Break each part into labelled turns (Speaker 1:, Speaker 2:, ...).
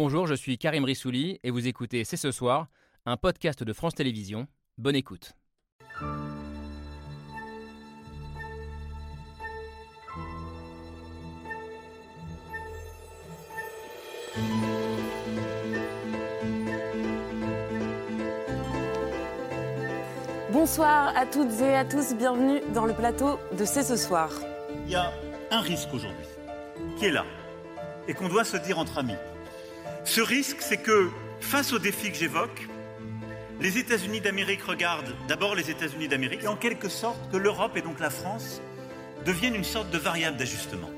Speaker 1: Bonjour, je suis Karim Rissouli et vous écoutez C'est ce soir, un podcast de France Télévisions. Bonne écoute.
Speaker 2: Bonsoir à toutes et à tous, bienvenue dans le plateau de C'est ce soir.
Speaker 3: Il y a un risque aujourd'hui qui est là et qu'on doit se dire entre amis. Ce risque, c'est que face aux défis que j'évoque, les États-Unis d'Amérique regardent d'abord les États-Unis d'Amérique et en quelque sorte que l'Europe et donc la France deviennent une sorte de variable d'ajustement.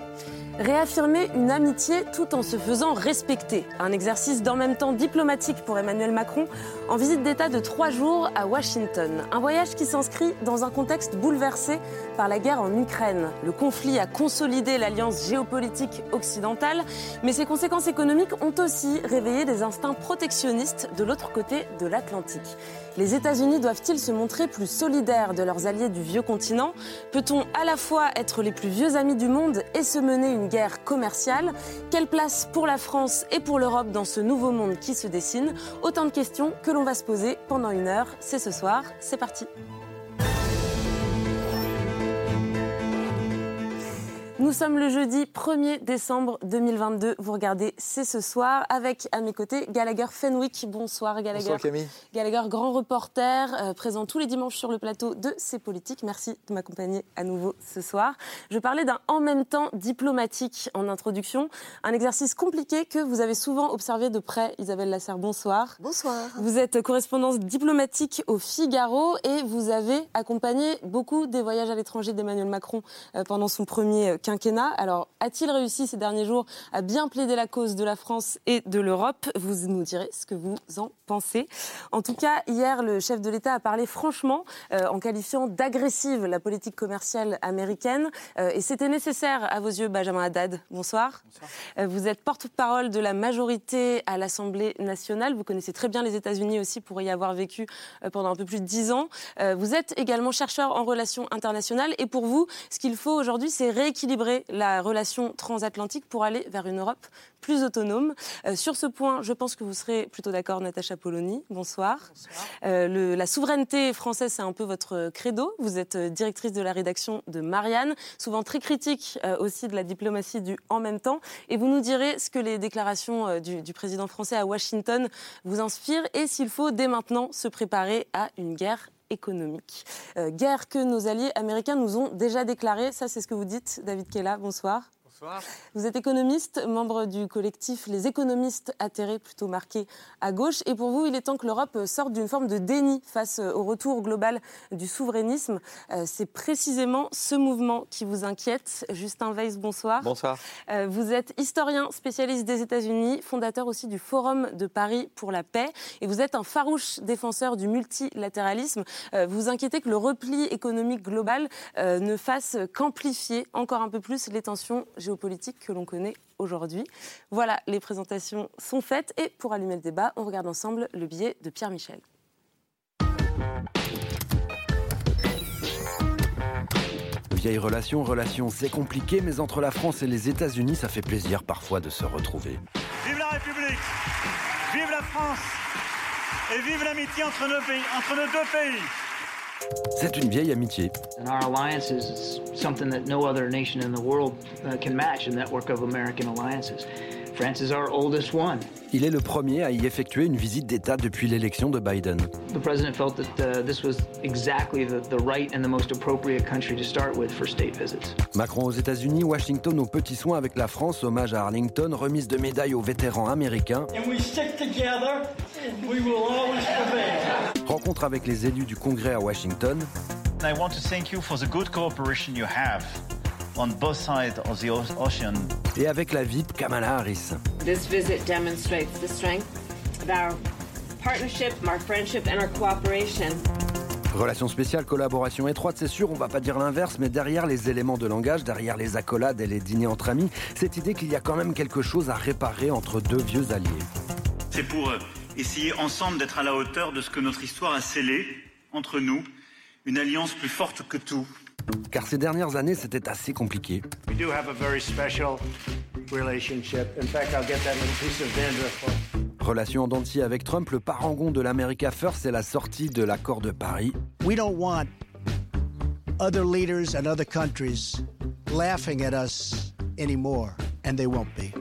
Speaker 2: Réaffirmer une amitié tout en se faisant respecter. Un exercice d'en même temps diplomatique pour Emmanuel Macron en visite d'État de trois jours à Washington. Un voyage qui s'inscrit dans un contexte bouleversé par la guerre en Ukraine. Le conflit a consolidé l'alliance géopolitique occidentale, mais ses conséquences économiques ont aussi réveillé des instincts protectionnistes de l'autre côté de l'Atlantique. Les États-Unis doivent-ils se montrer plus solidaires de leurs alliés du vieux continent? Peut-on à la fois être les plus vieux amis du monde et se mener une guerre commerciale? Quelle place pour la France et pour l'Europe dans ce nouveau monde qui se dessine? Autant de questions que l'on va se poser pendant une heure. C'est ce soir, c'est parti. Nous sommes le jeudi 1er décembre 2022. Vous regardez C'est ce soir avec à mes côtés Gallagher Fenwick. Bonsoir Gallagher.
Speaker 4: Bonsoir Camille.
Speaker 2: Gallagher, grand reporter, euh, présent tous les dimanches sur le plateau de C'est Politique. Merci de m'accompagner à nouveau ce soir. Je parlais d'un en même temps diplomatique en introduction. Un exercice compliqué que vous avez souvent observé de près. Isabelle Lasserre, bonsoir.
Speaker 4: Bonsoir.
Speaker 2: Vous êtes correspondance diplomatique au Figaro et vous avez accompagné beaucoup des voyages à l'étranger d'Emmanuel Macron euh, pendant son premier quinquennat alors, a-t-il réussi ces derniers jours à bien plaider la cause de la France et de l'Europe? Vous nous direz ce que vous en pensez. En tout cas, hier, le chef de l'État a parlé franchement euh, en qualifiant d'agressive la politique commerciale américaine. Euh, et c'était nécessaire à vos yeux, Benjamin Haddad. Bonsoir. Bonsoir. Euh, vous êtes porte-parole de la majorité à l'Assemblée nationale. Vous connaissez très bien les États-Unis aussi pour y avoir vécu pendant un peu plus de dix ans. vous êtes également chercheur en relations internationales. Et pour vous, ce qu'il faut aujourd'hui, c'est rééquilibrer la relation transatlantique pour aller vers une Europe plus autonome. Euh, sur ce point, je pense que vous serez plutôt d'accord, Natacha Polony. Bonsoir. Bonsoir. Euh, la souveraineté française, c'est un peu votre credo. Vous êtes euh, directrice de la rédaction de Marianne, souvent très critique aussi de la diplomatie du en même temps. Et vous nous direz ce que les déclarations du, du président français à Washington vous inspirent et s'il faut dès maintenant se préparer à une guerre économique. Euh, guerre que nos alliés américains nous ont déjà déclarée. Ça, c'est ce que vous dites, David Kella. Bonsoir. Vous êtes économiste, membre du collectif Les économistes atterrés, plutôt marqués à gauche. Et pour vous, il est temps que l'Europe sorte d'une forme de déni face au retour global du souverainisme. Euh, c'est précisément ce mouvement qui vous inquiète. Justin Weiss, bonsoir.
Speaker 4: Bonsoir.
Speaker 2: Euh, vous êtes historien spécialiste des États-Unis, fondateur aussi du Forum de Paris pour la paix. Et vous êtes un farouche défenseur du multilatéralisme. Euh, vous inquiétez que le repli économique global ne fasse qu'amplifier encore un peu plus les tensions géopolitiques géopolitique que l'on connaît aujourd'hui. Voilà, les présentations sont faites et pour allumer le débat, on regarde ensemble le billet de Pierre Michel.
Speaker 5: Vieille relation, relation, c'est compliqué, mais entre la France et les États-Unis, ça fait plaisir parfois de se retrouver.
Speaker 3: Vive la République Vive la France Et vive l'amitié entre, entre nos deux pays
Speaker 5: c'est une vieille amitié.
Speaker 6: And our alliance is something that no other nation in the world uh, can match, a network of American alliances. France is our oldest one.
Speaker 5: Il est le premier à y effectuer une visite d'État depuis l'élection de Biden.
Speaker 6: The president felt that uh, this was exactly the, the right and the most appropriate country to start with for state visits.
Speaker 5: Macron aux États-Unis, Washington aux petits soins avec la France, hommage à Arlington, remise de médailles aux vétérans américains.
Speaker 3: And we stick together, we will always prevail.
Speaker 5: Rencontre avec les élus du Congrès à Washington.
Speaker 3: I want to thank you for the good cooperation you have on both sides of the ocean.
Speaker 5: Et avec la VIP Kamala Harris.
Speaker 7: This visit demonstrates the strength of our partnership, our friendship and our cooperation.
Speaker 5: Relation spéciale, collaboration étroite, c'est sûr, on va pas dire l'inverse, mais derrière les éléments de langage, derrière les accolades et les dîners entre amis, cette idée qu'il y a quand même quelque chose à réparer entre deux vieux alliés.
Speaker 3: C'est pour euh, essayer ensemble d'être à la hauteur de ce que notre histoire a scellé entre nous, une alliance plus forte que tout,
Speaker 5: car ces dernières années, c'était assez compliqué.
Speaker 3: We do have a very special
Speaker 4: relationship. In fact, I'll get that little piece of dandruff.
Speaker 5: Relation en dentier avec Trump, le parangon de l'America First, c'est la sortie de l'accord de Paris.
Speaker 8: We don't want other leaders and other countries laughing at us anymore, and they won't be.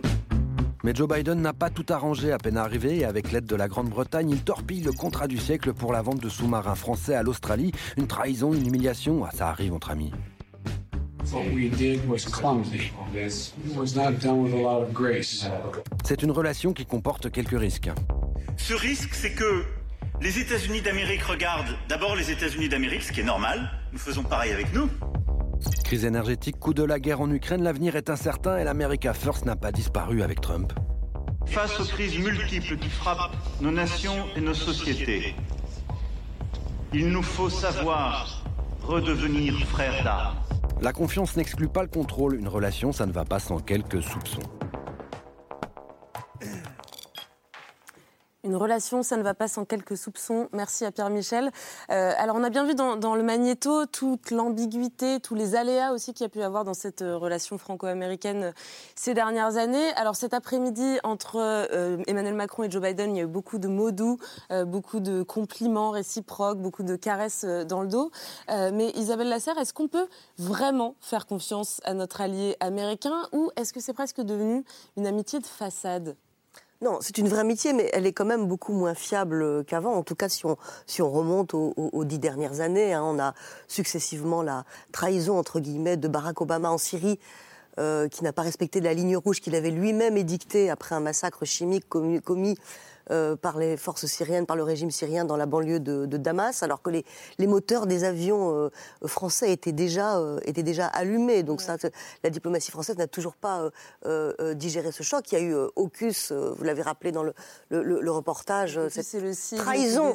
Speaker 5: Mais Joe Biden n'a pas tout arrangé à peine arrivé et avec l'aide de la Grande-Bretagne, il torpille le contrat du siècle pour la vente de sous-marins français à l'Australie. Une trahison, une humiliation, ah, ça arrive entre amis. C'est une relation qui comporte quelques risques.
Speaker 3: Ce risque, c'est que les États-Unis d'Amérique regardent d'abord les États-Unis d'Amérique, ce qui est normal. Nous faisons pareil avec nous.
Speaker 5: Crise énergétique, coup de la guerre en Ukraine, l'avenir est incertain et l'America First n'a pas disparu avec Trump.
Speaker 3: Face aux crises multiples qui frappent nos nations et nos sociétés, il nous faut savoir redevenir frères d'armes.
Speaker 5: La confiance n'exclut pas le contrôle. Une relation, ça ne va pas sans quelques soupçons.
Speaker 2: Une relation, ça ne va pas sans quelques soupçons. Merci à Pierre Michel. Euh, alors, on a bien vu dans, le magnéto toute l'ambiguïté, tous les aléas aussi qu'il y a pu avoir dans cette euh, relation franco-américaine euh, ces dernières années. Alors, cet après-midi, entre Emmanuel Macron et Joe Biden, il y a eu beaucoup de mots doux, beaucoup de compliments réciproques, beaucoup de caresses dans le dos. Mais Isabelle Lasserre, est-ce qu'on peut vraiment faire confiance à notre allié américain ou est-ce que c'est presque devenu une amitié de façade?
Speaker 9: Non, c'est une vraie amitié, mais elle est quand même beaucoup moins fiable qu'avant. En tout cas, si on, remonte aux, dix dernières années, hein, on a successivement la trahison, entre guillemets, de Barack Obama en Syrie, euh, qui n'a pas respecté la ligne rouge qu'il avait lui-même édictée après un massacre chimique commis, euh, par les forces syriennes, par le régime syrien dans la banlieue de, de Damas, alors que les, les moteurs des avions euh, français étaient déjà, euh, étaient déjà allumés. Donc ça, la diplomatie française n'a toujours pas digéré ce choc. Il y a eu AUKUS, vous l'avez rappelé dans le, le- le- le reportage, cette
Speaker 2: le signe
Speaker 9: trahison,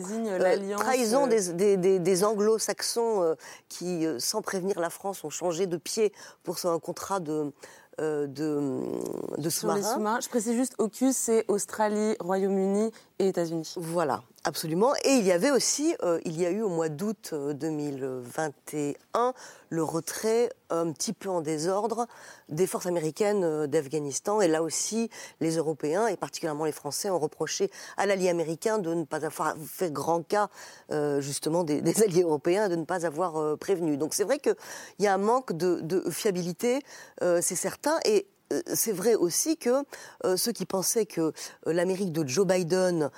Speaker 2: qui
Speaker 9: des, des- des- des anglo-saxons qui, sans prévenir la France, ont changé de pied pour un contrat de, de, de sous-marins.
Speaker 2: sous-marins. Je précise juste, AUKUS, c'est Australie, Royaume-Uni et États-Unis.
Speaker 9: Voilà, absolument. Et il y avait aussi, euh, il y a eu au mois d'août euh, 2021, le retrait un petit peu en désordre des forces américaines euh, d'Afghanistan. Et là aussi, les Européens, et particulièrement les Français, ont reproché à l'allié américain de ne pas avoir fait grand cas, euh, justement, des, alliés européens, de ne pas avoir euh, prévenu. Donc c'est vrai qu'il y a un manque de, fiabilité, euh, c'est certain. Et euh, c'est vrai aussi que euh, ceux qui pensaient que euh, l'Amérique de Joe Biden euh,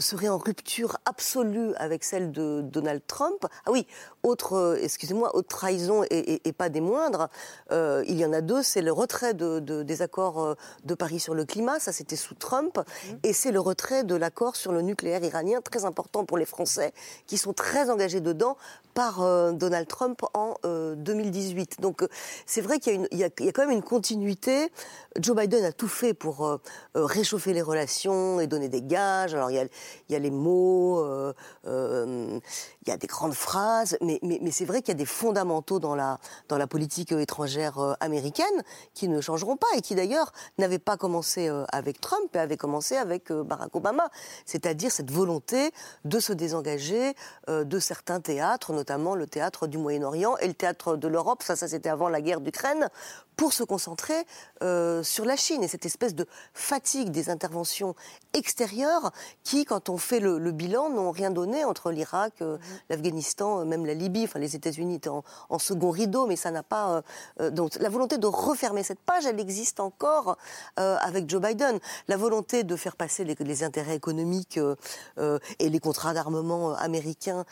Speaker 9: serait en rupture absolue avec celle de Donald Trump. Ah oui, autre, euh, excusez-moi, autre trahison et, et- et pas des moindres. euh, il y en a deux, c'est le retrait de- de- des accords euh, de Paris sur le climat, ça c'était sous Trump, et c'est le retrait de l'accord sur le nucléaire iranien, très important pour les Français, qui sont très engagés dedans par euh, Donald Trump en euh, 2018. Donc c'est vrai qu'il y, a une- il y a- il y a quand même une continuité. Joe Biden a tout fait pour réchauffer les relations et donner des gages. Alors il y a, il y a les mots, euh, euh, il y a des grandes phrases, mais, mais, mais c'est vrai qu'il y a des fondamentaux dans la, dans la politique euh, étrangère euh, américaine qui ne changeront pas et qui d'ailleurs n'avaient pas commencé euh, avec Trump et avaient commencé avec Barack Obama. C'est-à-dire cette volonté de se désengager de certains théâtres, notamment le théâtre du Moyen-Orient et le théâtre de l'Europe, ça, ça c'était avant la guerre d'Ukraine, pour se concentrer sur la Chine et cette espèce de fatigue des interventions extérieures qui, quand on fait le, le bilan, n'ont rien donné entre l'Irak, euh, l'Afghanistan, euh, même la Libye. Enfin, les États-Unis étaient en, second rideau, mais ça n'a pas. euh, euh, donc, la volonté de refermer cette page, elle existe encore avec Joe Biden. La volonté de faire passer les, intérêts économiques euh, et les contrats d'armement américains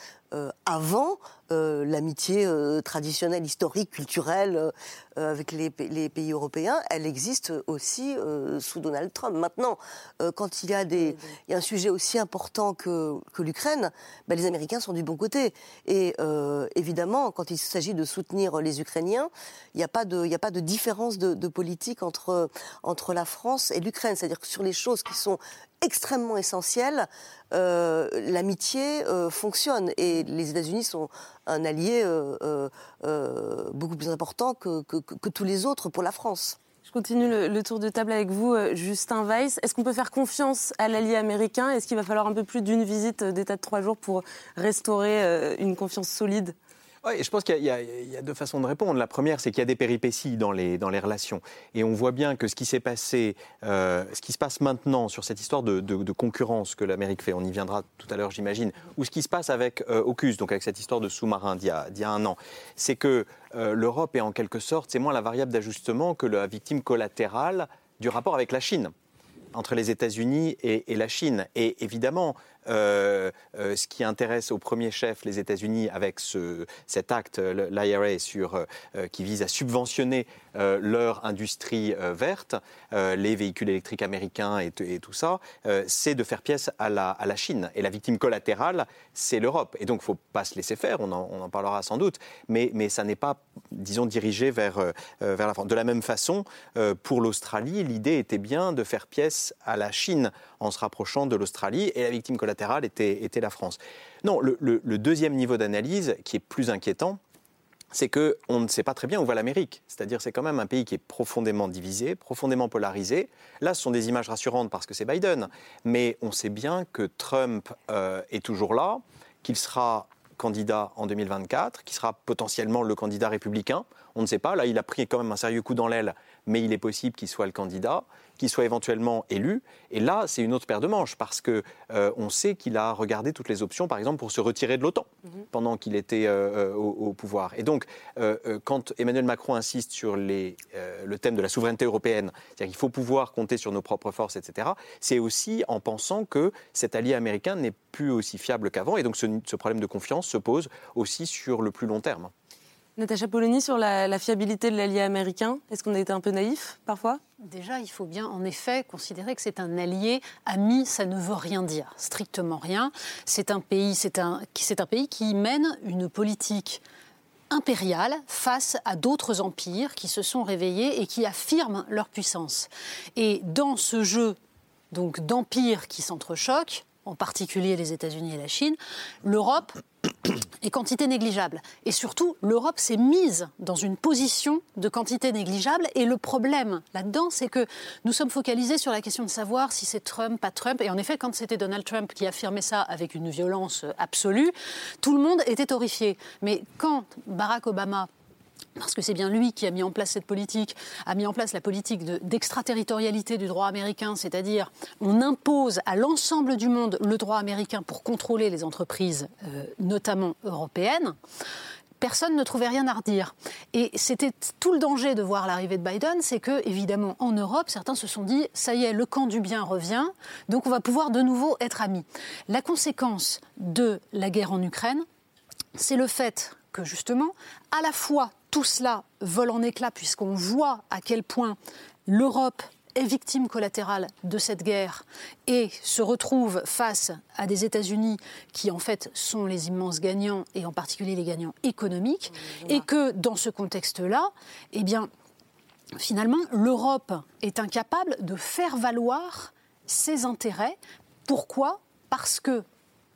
Speaker 9: avant euh, l'amitié euh, traditionnelle, historique, culturelle euh, euh, avec les, pa- les pays européens, elle existe aussi euh, sous Donald Trump. Maintenant, euh, quand il y a des, il y a un sujet aussi important que, que l'Ukraine, ben, les Américains sont du bon côté. Et euh, évidemment, quand il s'agit de soutenir les Ukrainiens, il n'y a pas de, il n'y a pas de différence de, de politique entre entre la France et l'Ukraine. C'est-à-dire que sur les choses qui sont extrêmement essentielles, euh, l'amitié euh, fonctionne et les États-Unis sont un allié euh, beaucoup plus important que, que- tous les autres pour la France.
Speaker 2: Je continue le, tour de table avec vous, Justin Weiss. Est-ce qu'on peut faire confiance à l'allié américain? Est-ce qu'il va falloir un peu plus d'une visite d'État de trois jours pour restaurer une confiance solide?
Speaker 10: Oui, je pense qu'il y, a deux façons de répondre. La première, c'est qu'il y a des péripéties dans les, dans les relations. Et on voit bien que ce qui s'est passé, euh, ce qui se passe maintenant sur cette histoire de, concurrence que l'Amérique fait, on y viendra tout à l'heure, j'imagine, ou ce qui se passe avec euh, donc avec cette histoire de sous-marin d'il y, y, a un an, c'est que euh, l'Europe est en quelque sorte, c'est moins la variable d'ajustement que la victime collatérale du rapport avec la Chine entre les États-Unis et, et, la Chine. Et évidemment, euh, euh, ce qui intéresse au premier chef les États-Unis avec ce, cet acte, l'IRA, euh, qui vise à subventionner leur industrie verte, les véhicules électriques américains et, tout ça, c'est de faire pièce à la, Chine. Et la victime collatérale, c'est l'Europe. Et donc, il ne faut pas se laisser faire, on en, parlera sans doute, mais, mais ça n'est pas, disons, dirigé vers, vers la France. De la même façon, pour l'Australie, l'idée était bien de faire pièce à la Chine en se rapprochant de l'Australie, et la victime collatérale était, la France. Non, le, deuxième niveau d'analyse, qui est plus inquiétant, c'est qu'on ne sait pas très bien où va l'Amérique. C'est-à-dire c'est quand même un pays qui est profondément divisé, profondément polarisé. Là, ce sont des images rassurantes parce que c'est Biden, mais on sait bien que Trump euh, est toujours là, qu'il sera candidat en 2024, qu'il sera potentiellement le candidat républicain. On ne sait pas. Là, il a pris quand même un sérieux coup dans l'aile, mais il est possible qu'il soit le candidat qu'il soit éventuellement élu. Et là, c'est une autre paire de manches parce que euh, on sait qu'il a regardé toutes les options, par exemple, pour se retirer de l'OTAN mhm. pendant qu'il était euh, euh, au, pouvoir. Et donc, quand Emmanuel Macron insiste sur les, le thème de la souveraineté européenne, c'est-à-dire qu'il faut pouvoir compter sur nos propres forces, etc., c'est aussi en pensant que cet allié américain n'est plus aussi fiable qu'avant. Et donc, ce, ce problème de confiance se pose aussi sur le plus long terme.
Speaker 2: Natacha Polony, sur la, fiabilité de l'allié américain, est-ce qu'on a été un peu naïf parfois?
Speaker 11: Déjà, il faut bien en effet considérer que c'est un allié. Ami, ça ne veut rien dire, strictement rien. C'est un pays, qui mène une politique impériale face à d'autres empires qui se sont réveillés et qui affirment leur puissance. Et dans ce jeu d'empires qui s'entrechoquent, en particulier les États-Unis et la Chine, l'Europe est quantité négligeable. Et surtout, l'Europe s'est mise dans une position de quantité négligeable. Et le problème là-dedans, c'est que nous sommes focalisés sur la question de savoir si c'est Trump, pas Trump. Et en effet, quand c'était Donald Trump qui affirmait ça avec une violence absolue, tout le monde était horrifié. Mais quand Barack Obama parce que c'est bien lui qui a mis en place cette politique, a mis en place la politique d'extraterritorialité du droit américain, c'est-à-dire on impose à l'ensemble du monde le droit américain pour contrôler les entreprises, euh, notamment européennes personne ne trouvait rien à redire. Et c'était tout le danger de voir l'arrivée de Biden, c'est que, évidemment, en Europe, certains se sont dit, ça y est, le camp du bien revient, donc on va pouvoir de nouveau être amis. La conséquence de la guerre en Ukraine, c'est le fait que, justement, à la fois tout cela vole en éclats puisqu'on voit à quel point l'Europe est victime collatérale de cette guerre et se retrouve face à des États-Unis qui en fait sont les immenses gagnants et en particulier les gagnants économiques et que dans ce contexte-là, eh bien finalement l'Europe est incapable de faire valoir ses intérêts. Pourquoi? Parce que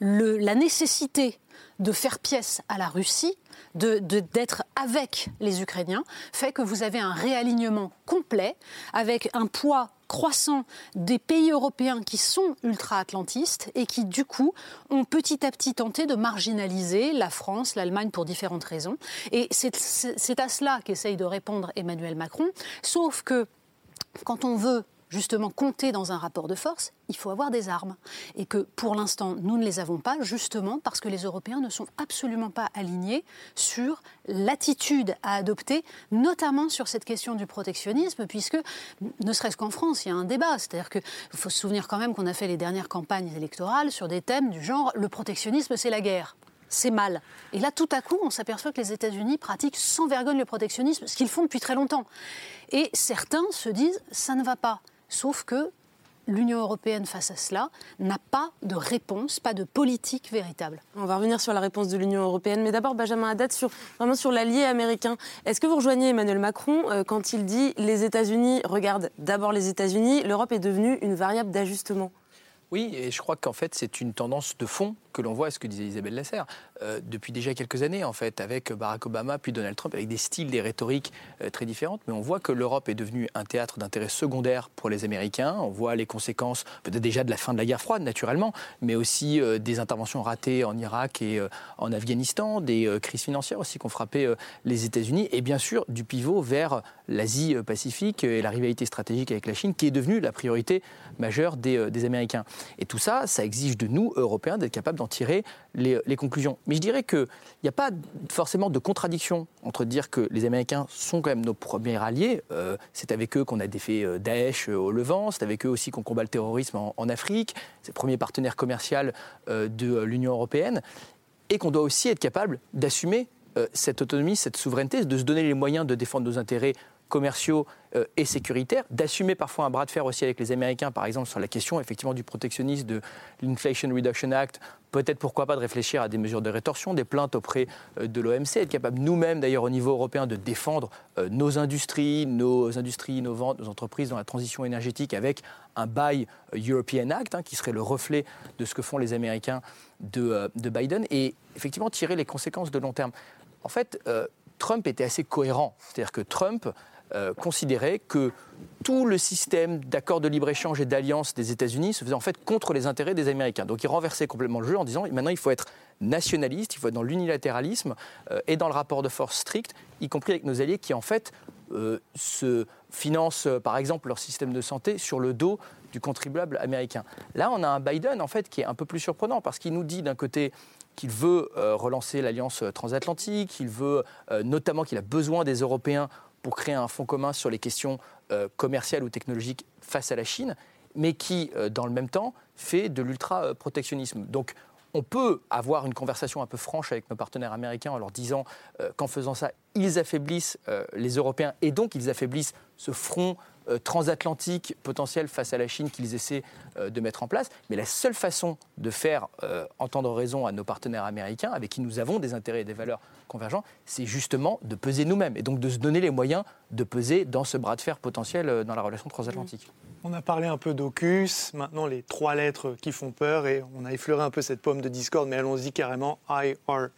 Speaker 11: la nécessité de faire pièce à la Russie d'être avec les Ukrainiens fait que vous avez un réalignement complet avec un poids croissant des pays européens qui sont ultra-atlantistes et qui, du coup, ont petit à petit tenté de marginaliser la France, l'Allemagne pour différentes raisons. Et c'est à cela qu'essaye de répondre Emmanuel Macron, sauf que quand on veut justement compter dans un rapport de force, il faut avoir des armes. Et que pour l'instant, nous ne les avons pas, justement parce que les Européens ne sont absolument pas alignés sur l'attitude à adopter, notamment sur cette question du protectionnisme, puisque, ne serait-ce qu'en France, il y a un débat. C'est-à-dire qu'il faut se souvenir quand même qu'on a fait les dernières campagnes électorales sur des thèmes du genre le protectionnisme, c'est la guerre c'est mal. Et là, tout à coup, on s'aperçoit que les États-Unis pratiquent sans vergogne le protectionnisme, ce qu'ils font depuis très longtemps. Et certains se disent, ça ne va pas. Sauf que l'Union européenne face à cela n'a pas de réponse, pas de politique véritable.
Speaker 2: On va revenir sur la réponse de l'Union européenne, mais d'abord Benjamin Haddad sur vraiment sur l'allié américain. Est-ce que vous rejoignez Emmanuel Macron euh, quand il dit les États-Unis regardent d'abord les États-Unis, l'Europe est devenue une variable d'ajustement
Speaker 12: Oui, et je crois qu'en fait c'est une tendance de fond que l'on voit, ce que disait Isabelle Lasserre, euh, depuis déjà quelques années, en fait, avec Barack Obama puis Donald Trump, avec des styles, des rhétoriques euh, très différentes. Mais on voit que l'Europe est devenue un théâtre d'intérêt secondaire pour les Américains. On voit les conséquences, peut-être déjà de la fin de la guerre froide, naturellement, mais aussi euh, des interventions ratées en Irak et en Afghanistan, des crises financières aussi qui ont frappé les États-Unis, et bien sûr du pivot vers l'Asie-Pacifique et la rivalité stratégique avec la Chine, qui est devenue la priorité majeure des, des Américains. Et tout ça, ça exige de nous, Européens, d'être capables d'en tirer les, conclusions. Mais je dirais qu'il n'y a pas forcément de contradiction entre dire que les Américains sont quand même nos premiers alliés. Euh, c'est avec eux qu'on a défait euh, Daesh euh, au Levant, c'est avec eux aussi qu'on combat le terrorisme en, Afrique, c'est le premier partenaire commercial de l'Union européenne, et qu'on doit aussi être capable d'assumer cette autonomie, cette souveraineté, de se donner les moyens de défendre nos intérêts commerciaux euh, et sécuritaires, d'assumer parfois un bras de fer aussi avec les Américains, par exemple sur la question effectivement du protectionnisme, de l'Inflation Reduction Act, peut-être pourquoi pas de réfléchir à des mesures de rétorsion, des plaintes auprès euh, de l'OMC, être capable nous-mêmes d'ailleurs au niveau européen de défendre euh, nos industries, nos industries innovantes, nos entreprises dans la transition énergétique avec un Buy European Act hein, qui serait le reflet de ce que font les Américains de, de Biden et effectivement tirer les conséquences de long terme. En fait, Trump était assez cohérent. C'est-à-dire que Trump euh, considérait que tout le système d'accords de libre-échange et d'alliance des États-Unis se faisait en fait contre les intérêts des Américains. Donc il renversait complètement le jeu en disant maintenant il faut être nationaliste, il faut être dans l'unilatéralisme euh, et dans le rapport de force strict, y compris avec nos alliés qui en fait euh, se financent par exemple leur système de santé sur le dos du contribuable américain. Là on a un Biden en fait qui est un peu plus surprenant parce qu'il nous dit d'un côté qu'il veut relancer l'alliance transatlantique, qu'il veut notamment qu'il a besoin des Européens pour créer un fonds commun sur les questions euh, commerciales ou technologiques face à la Chine, mais qui, euh, dans le même temps, fait de l'ultra-protectionnisme. Donc, on peut avoir une conversation un peu franche avec nos partenaires américains en leur disant euh, qu'en faisant ça, ils affaiblissent les Européens et donc ils affaiblissent ce front transatlantique potentiel face à la Chine qu'ils essaient de mettre en place. Mais la seule façon de faire entendre raison à nos partenaires américains, avec qui nous avons des intérêts et des valeurs convergents, c'est justement de peser nous-mêmes et donc de se donner les moyens de peser dans ce bras de fer potentiel euh, dans la relation transatlantique.
Speaker 13: On a parlé un peu d'AUKUS, maintenant les trois lettres qui font peur et on a effleuré un peu cette pomme de discorde, mais allons-y carrément IRA,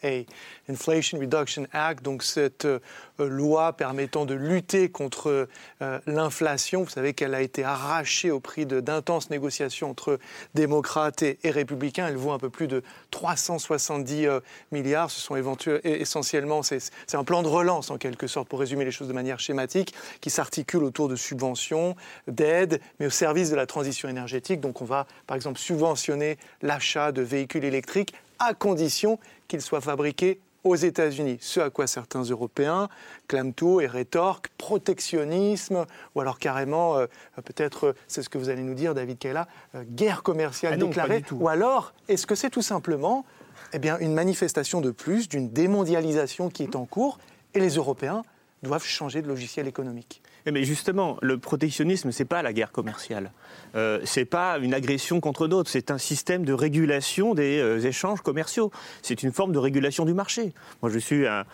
Speaker 13: Inflation Reduction Act, donc cette euh, loi permettant de lutter contre euh, l'inflation. Vous savez qu'elle a été arrachée au prix d'intenses négociations entre démocrates et, républicains. Elle vaut un peu plus de 370 milliards. Ce sont essentiellement, c'est un plan de relance en quelque sorte, pour résumer les choses de manière schématique, qui s'articule autour de subventions, d'aides mais au service de la transition énergétique. Donc on va, par exemple, subventionner l'achat de véhicules électriques à condition qu'ils soient fabriqués aux États-Unis. Ce à quoi certains Européens clament tout et rétorquent protectionnisme, ou alors carrément, euh, peut-être, euh, c'est ce que vous allez nous dire, David Kayla, euh, guerre commerciale ah déclarée. Ou alors, est-ce que c'est tout simplement eh bien, une manifestation de plus d'une démondialisation qui est en cours et les Européens doivent changer de logiciel économique
Speaker 14: mais justement, le protectionnisme, c'est pas la guerre commerciale. Euh, c'est pas une agression contre d'autres. C'est un système de régulation des euh, échanges commerciaux. C'est une forme de régulation du marché. Moi, je suis un,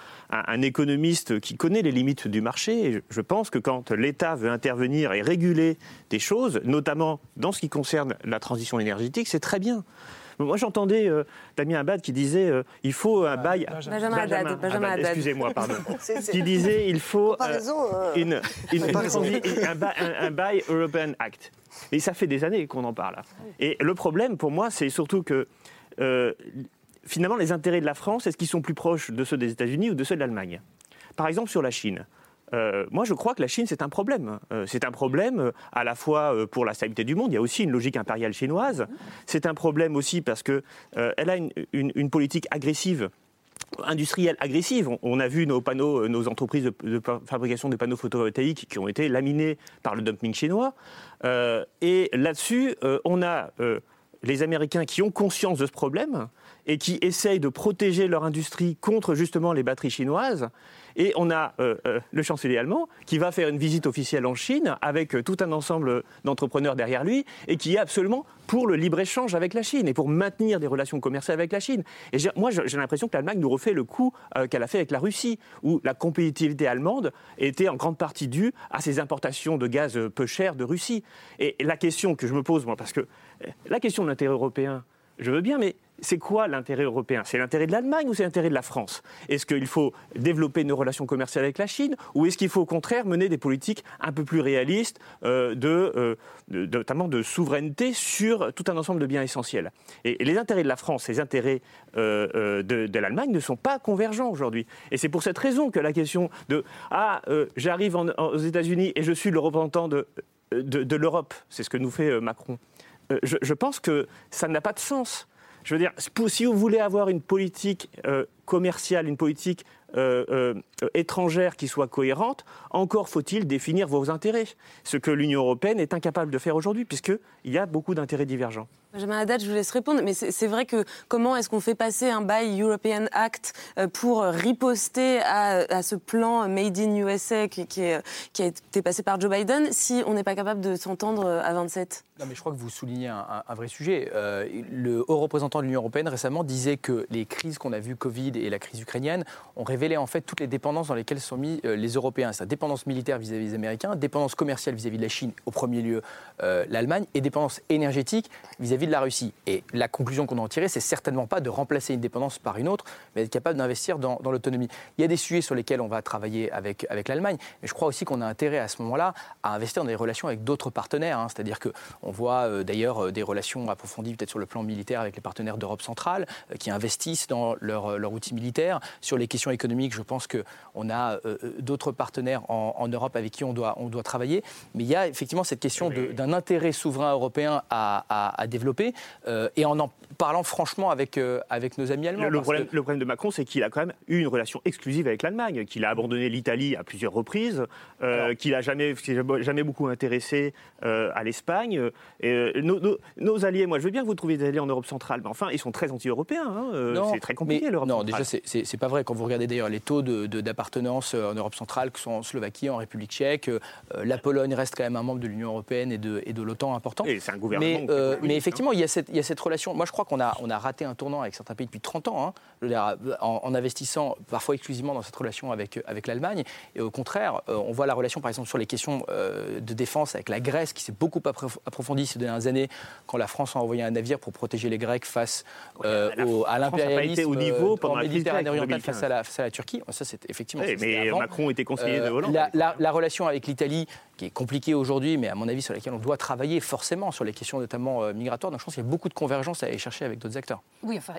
Speaker 14: économiste qui connaît les limites du marché. Et je pense que quand l'État veut intervenir et réguler des choses, notamment dans ce qui concerne la transition énergétique, c'est très bien. Moi, j'entendais euh, Damien Abad qui disait euh, il faut un bail.
Speaker 2: Benjamin, Benjamin, Benjamin Haddad.
Speaker 14: Excusez-moi, pardon. qui disait il faut euh, une, une, un, bail European Act. Et ça fait des années qu'on en parle. Et le problème pour moi, c'est surtout que finalement, les intérêts de la France, est-ce qu'ils sont plus proches de ceux des États-Unis ou de ceux de l'Allemagne? Par exemple, sur la Chine. Euh, moi, je crois que la Chine, c'est un problème. Euh, c'est un problème euh, à la fois pour la stabilité du monde. Il y a aussi une logique impériale chinoise. C'est un problème aussi parce qu'elle a une, politique agressive industrielle agressive. On, a vu nos panneaux, nos entreprises de, fabrication de panneaux photovoltaïques qui ont été laminés par le dumping chinois. et là-dessus, on a les Américains qui ont conscience de ce problème et qui essayent de protéger leur industrie contre justement les batteries chinoises. Et on a euh, euh, le chancelier allemand qui va faire une visite officielle en Chine avec euh, tout un ensemble d'entrepreneurs derrière lui et qui est absolument pour le libre-échange avec la Chine et pour maintenir des relations commerciales avec la Chine. Et moi, j'ai l'impression que l'Allemagne nous refait le coup qu'elle a fait avec la Russie, où la compétitivité allemande était en grande partie due à ses importations de gaz peu cher de Russie. Et la question que je me pose, moi, parce que la question de l'intérêt européen, je veux bien, mais c'est quoi l'intérêt européen? C'est l'intérêt de l'Allemagne ou c'est l'intérêt de la France? Est-ce qu'il faut développer nos relations commerciales avec la Chine ou est-ce qu'il faut au contraire mener des politiques un peu plus réalistes, euh, euh, notamment de souveraineté sur tout un ensemble de biens essentiels? Et, les intérêts de la France les intérêts euh, de, l'Allemagne ne sont pas convergents aujourd'hui. Et c'est pour cette raison que la question de Ah, j'arrive aux États-Unis et je suis le représentant de, l'Europe, c'est ce que nous fait Macron, je, je pense que ça n'a pas de sens. Je veux dire, si vous voulez avoir une politique euh, commerciale, une politique euh, euh, étrangère qui soit cohérente, encore faut-il définir vos intérêts. Ce que l'Union européenne est incapable de faire aujourd'hui, puisqu'il y a beaucoup d'intérêts divergents.
Speaker 2: Benjamin Haddad, je vous laisse répondre, mais c'est vrai que comment est-ce qu'on fait passer un Buy European Act euh, pour riposter à, ce plan Made in USA qui, qui, a été passé par Joe Biden si on n'est pas capable de s'entendre à 27
Speaker 12: non, mais je crois que vous soulignez un, vrai sujet. Euh, le haut représentant de l'Union européenne récemment disait que les crises qu'on a vues, Covid et la crise ukrainienne, ont révélé en fait toutes les dépendances dans lesquelles sont mis euh, les Européens. C'est-à-dire dépendance militaire vis-à-vis des Américains, dépendance commerciale vis-à-vis de la Chine, au premier lieu l'Allemagne, et dépendance énergétique vis-à-vis de la Russie. Et la conclusion qu'on en tirer, c'est certainement pas de remplacer une dépendance par une autre, mais être capable d'investir dans, l'autonomie. Il y a des sujets sur lesquels on va travailler avec, avec l'Allemagne, mais je crois aussi qu'on a intérêt à ce moment-là à investir dans des relations avec d'autres partenaires. Hein. C'est-à-dire qu'on voit euh, d'ailleurs euh, des relations approfondies peut-être sur le plan militaire avec les partenaires d'Europe centrale euh, qui investissent dans leur, leur, outil militaire. Sur les questions économiques, je pense qu'on a d'autres partenaires en, Europe avec qui on doit, on doit travailler. Mais il y a effectivement cette question d'un intérêt souverain européen à, à développer euh, et en en parlant franchement avec, euh, avec nos amis allemands.
Speaker 14: Le, problème, le problème, de Macron, c'est qu'il a quand même eu une relation exclusive avec l'Allemagne, qu'il a abandonné l'Italie à plusieurs reprises, euh, qu'il n'a jamais, jamais beaucoup intéressé à l'Espagne. Nos, nos, alliés, moi je veux bien que vous trouviez des alliés en Europe centrale, mais enfin, ils sont très anti-européens. Hein, c'est très compliqué l'Europe
Speaker 12: centrale. Non, déjà, c'est pas vrai. Quand vous regardez d'ailleurs les taux d'appartenance de, en Europe centrale, que sont en Slovaquie, en République tchèque, la Pologne reste quand même un membre de l'Union européenne et de, et de l'OTAN important.
Speaker 14: Et c'est un gouvernement.
Speaker 12: Mais, mais effectivement, il y, a cette, il y, a cette, relation. Moi, je crois qu'on a, on a raté un tournant avec certains pays depuis 30 ans, hein, en, investissant parfois exclusivement dans cette relation avec, avec l'Allemagne. Et au contraire, euh, on voit la relation, par exemple, sur les questions euh, de défense avec la Grèce, qui s'est beaucoup approfondie ces dernières années, quand la France a envoyé un navire pour protéger les Grecs face euh, à l'impérialisme
Speaker 14: au niveau pendant
Speaker 12: la Méditerranée orientale face à, la, face à la Turquie. Ça, c'est effectivement.
Speaker 14: mais Macron était conseiller de Hollande.
Speaker 12: La, la relation avec l'Italie, qui est compliquée aujourd'hui, mais à mon avis sur laquelle on doit travailler forcément sur les questions notamment migratoires. Donc je pense qu'il y a beaucoup de convergence à aller chercher avec d'autres acteurs.
Speaker 11: Oui, enfin,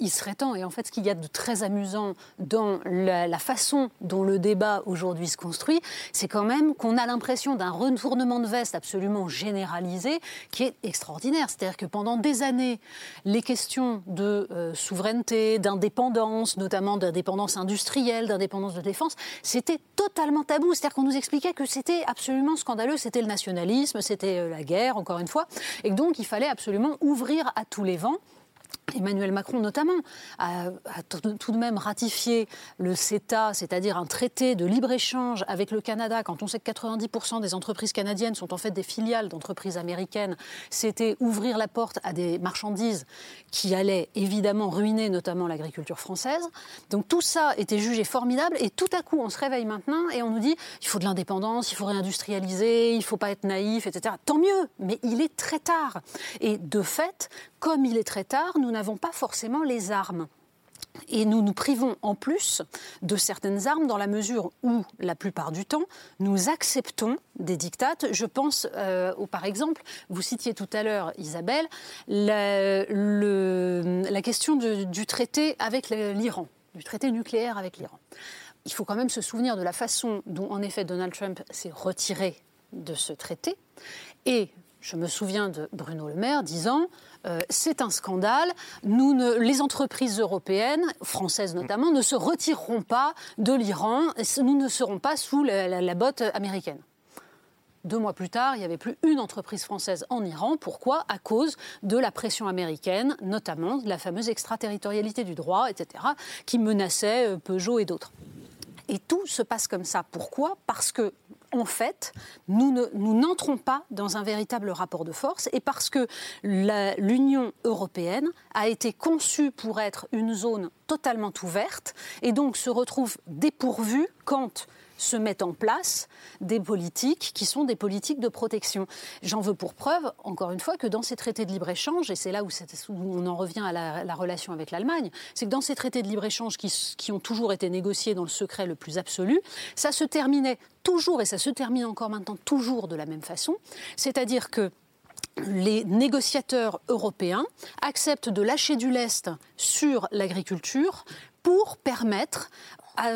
Speaker 11: il serait temps. Et en fait, ce qu'il y a de très amusant dans la, façon dont le débat aujourd'hui se construit, c'est quand même qu'on a l'impression d'un retournement de veste absolument généralisé qui est extraordinaire. C'est-à-dire que pendant des années, les questions de euh, souveraineté, d'indépendance, notamment d'indépendance industrielle, d'indépendance de défense, c'était totalement tabou. C'est-à-dire qu'on nous expliquait que c'était absolument scandaleux, c'était le nationalisme, c'était euh, la guerre, encore une fois, et donc il fallait absolument ouvrir à tous les vents. Emmanuel Macron notamment a, tout de même ratifié le CETA, c'est-à-dire un traité de libre-échange avec le Canada, quand on sait que 90% des entreprises canadiennes sont en fait des filiales d'entreprises américaines, c'était ouvrir la porte à des marchandises qui allaient évidemment ruiner notamment l'agriculture française. Donc tout ça était jugé formidable et tout à coup on se réveille maintenant et on nous dit il faut de l'indépendance, il faut réindustrialiser, il ne faut pas être naïf, etc. Tant mieux, mais il est très tard. Et de fait, comme il est très tard, nous n'avons pas forcément les armes. Et nous nous privons en plus de certaines armes dans la mesure où, la plupart du temps, nous acceptons des dictates. Je pense, euh, par exemple, vous citiez tout à l'heure, Isabelle, la, la question du traité avec l'Iran, du traité nucléaire avec l'Iran. Il faut quand même se souvenir de la façon dont, en effet, Donald Trump s'est retiré de ce traité. Et je me souviens de Bruno Le Maire disant euh, c'est un scandale. Nous les entreprises européennes, françaises notamment, ne se retireront pas de l'Iran. Nous ne serons pas sous la, botte américaine. Deux mois plus tard, il n'y avait plus une entreprise française en Iran. Pourquoi? À cause de la pression américaine, notamment de la fameuse extraterritorialité du droit, etc., qui menaçait euh, Peugeot et d'autres. Et tout se passe comme ça. Pourquoi? Parce que en fait, nous n'entrons pas dans un véritable rapport de force et parce que l'Union européenne a été conçue pour être une zone totalement ouverte et donc se retrouve dépourvue quand se mettent en place des politiques qui sont des politiques de protection. J'en veux pour preuve, encore une fois, que dans ces traités de libre-échange, et c'est là où, on en revient à la, relation avec l'Allemagne, c'est que dans ces traités de libre-échange qui, qui ont toujours été négociés dans le secret le plus absolu, ça se terminait toujours, et ça se termine encore maintenant toujours de la même façon, c'est-à-dire que les négociateurs européens acceptent de lâcher du lest sur l'agriculture pour permettre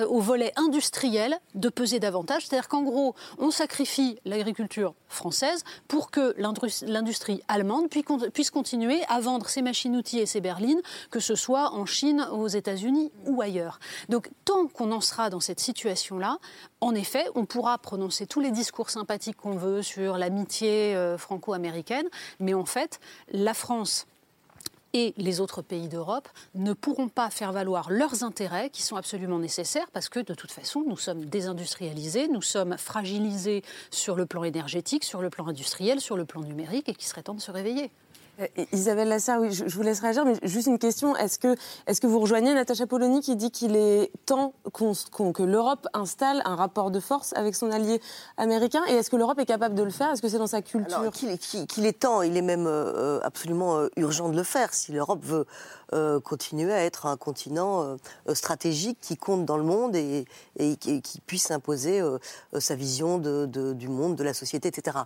Speaker 11: au volet industriel de peser davantage. C'est-à-dire qu'en gros, on sacrifie l'agriculture française pour que l'industrie allemande puisse continuer à vendre ses machines-outils et ses berlines, que ce soit en Chine, aux États-Unis ou ailleurs. Donc tant qu'on en sera dans cette situation-là, en effet, on pourra prononcer tous les discours sympathiques qu'on veut sur l'amitié euh, franco-américaine, mais en fait, la France et les autres pays d'Europe ne pourront pas faire valoir leurs intérêts qui sont absolument nécessaires parce que de toute façon, nous sommes désindustrialisés, nous sommes fragilisés sur le plan énergétique, sur le plan industriel, sur le plan numérique et qu'il serait temps de se réveiller.
Speaker 2: Euh, Isabelle Lasserre, oui, je, vous laisse réagir, mais juste une question. Est-ce que, est que vous rejoignez Natacha Polony qui dit qu'il est temps que l'Europe installe un rapport de force avec son allié américain Et est-ce que l'Europe est capable de le faire? Est-ce que c'est dans sa culture?
Speaker 9: Qu'il est temps, il est même euh, absolument euh, urgent de le faire. Si l'Europe veut continuer à être un continent stratégique qui compte dans le monde et, qui, puisse imposer sa vision du monde, de la société, etc.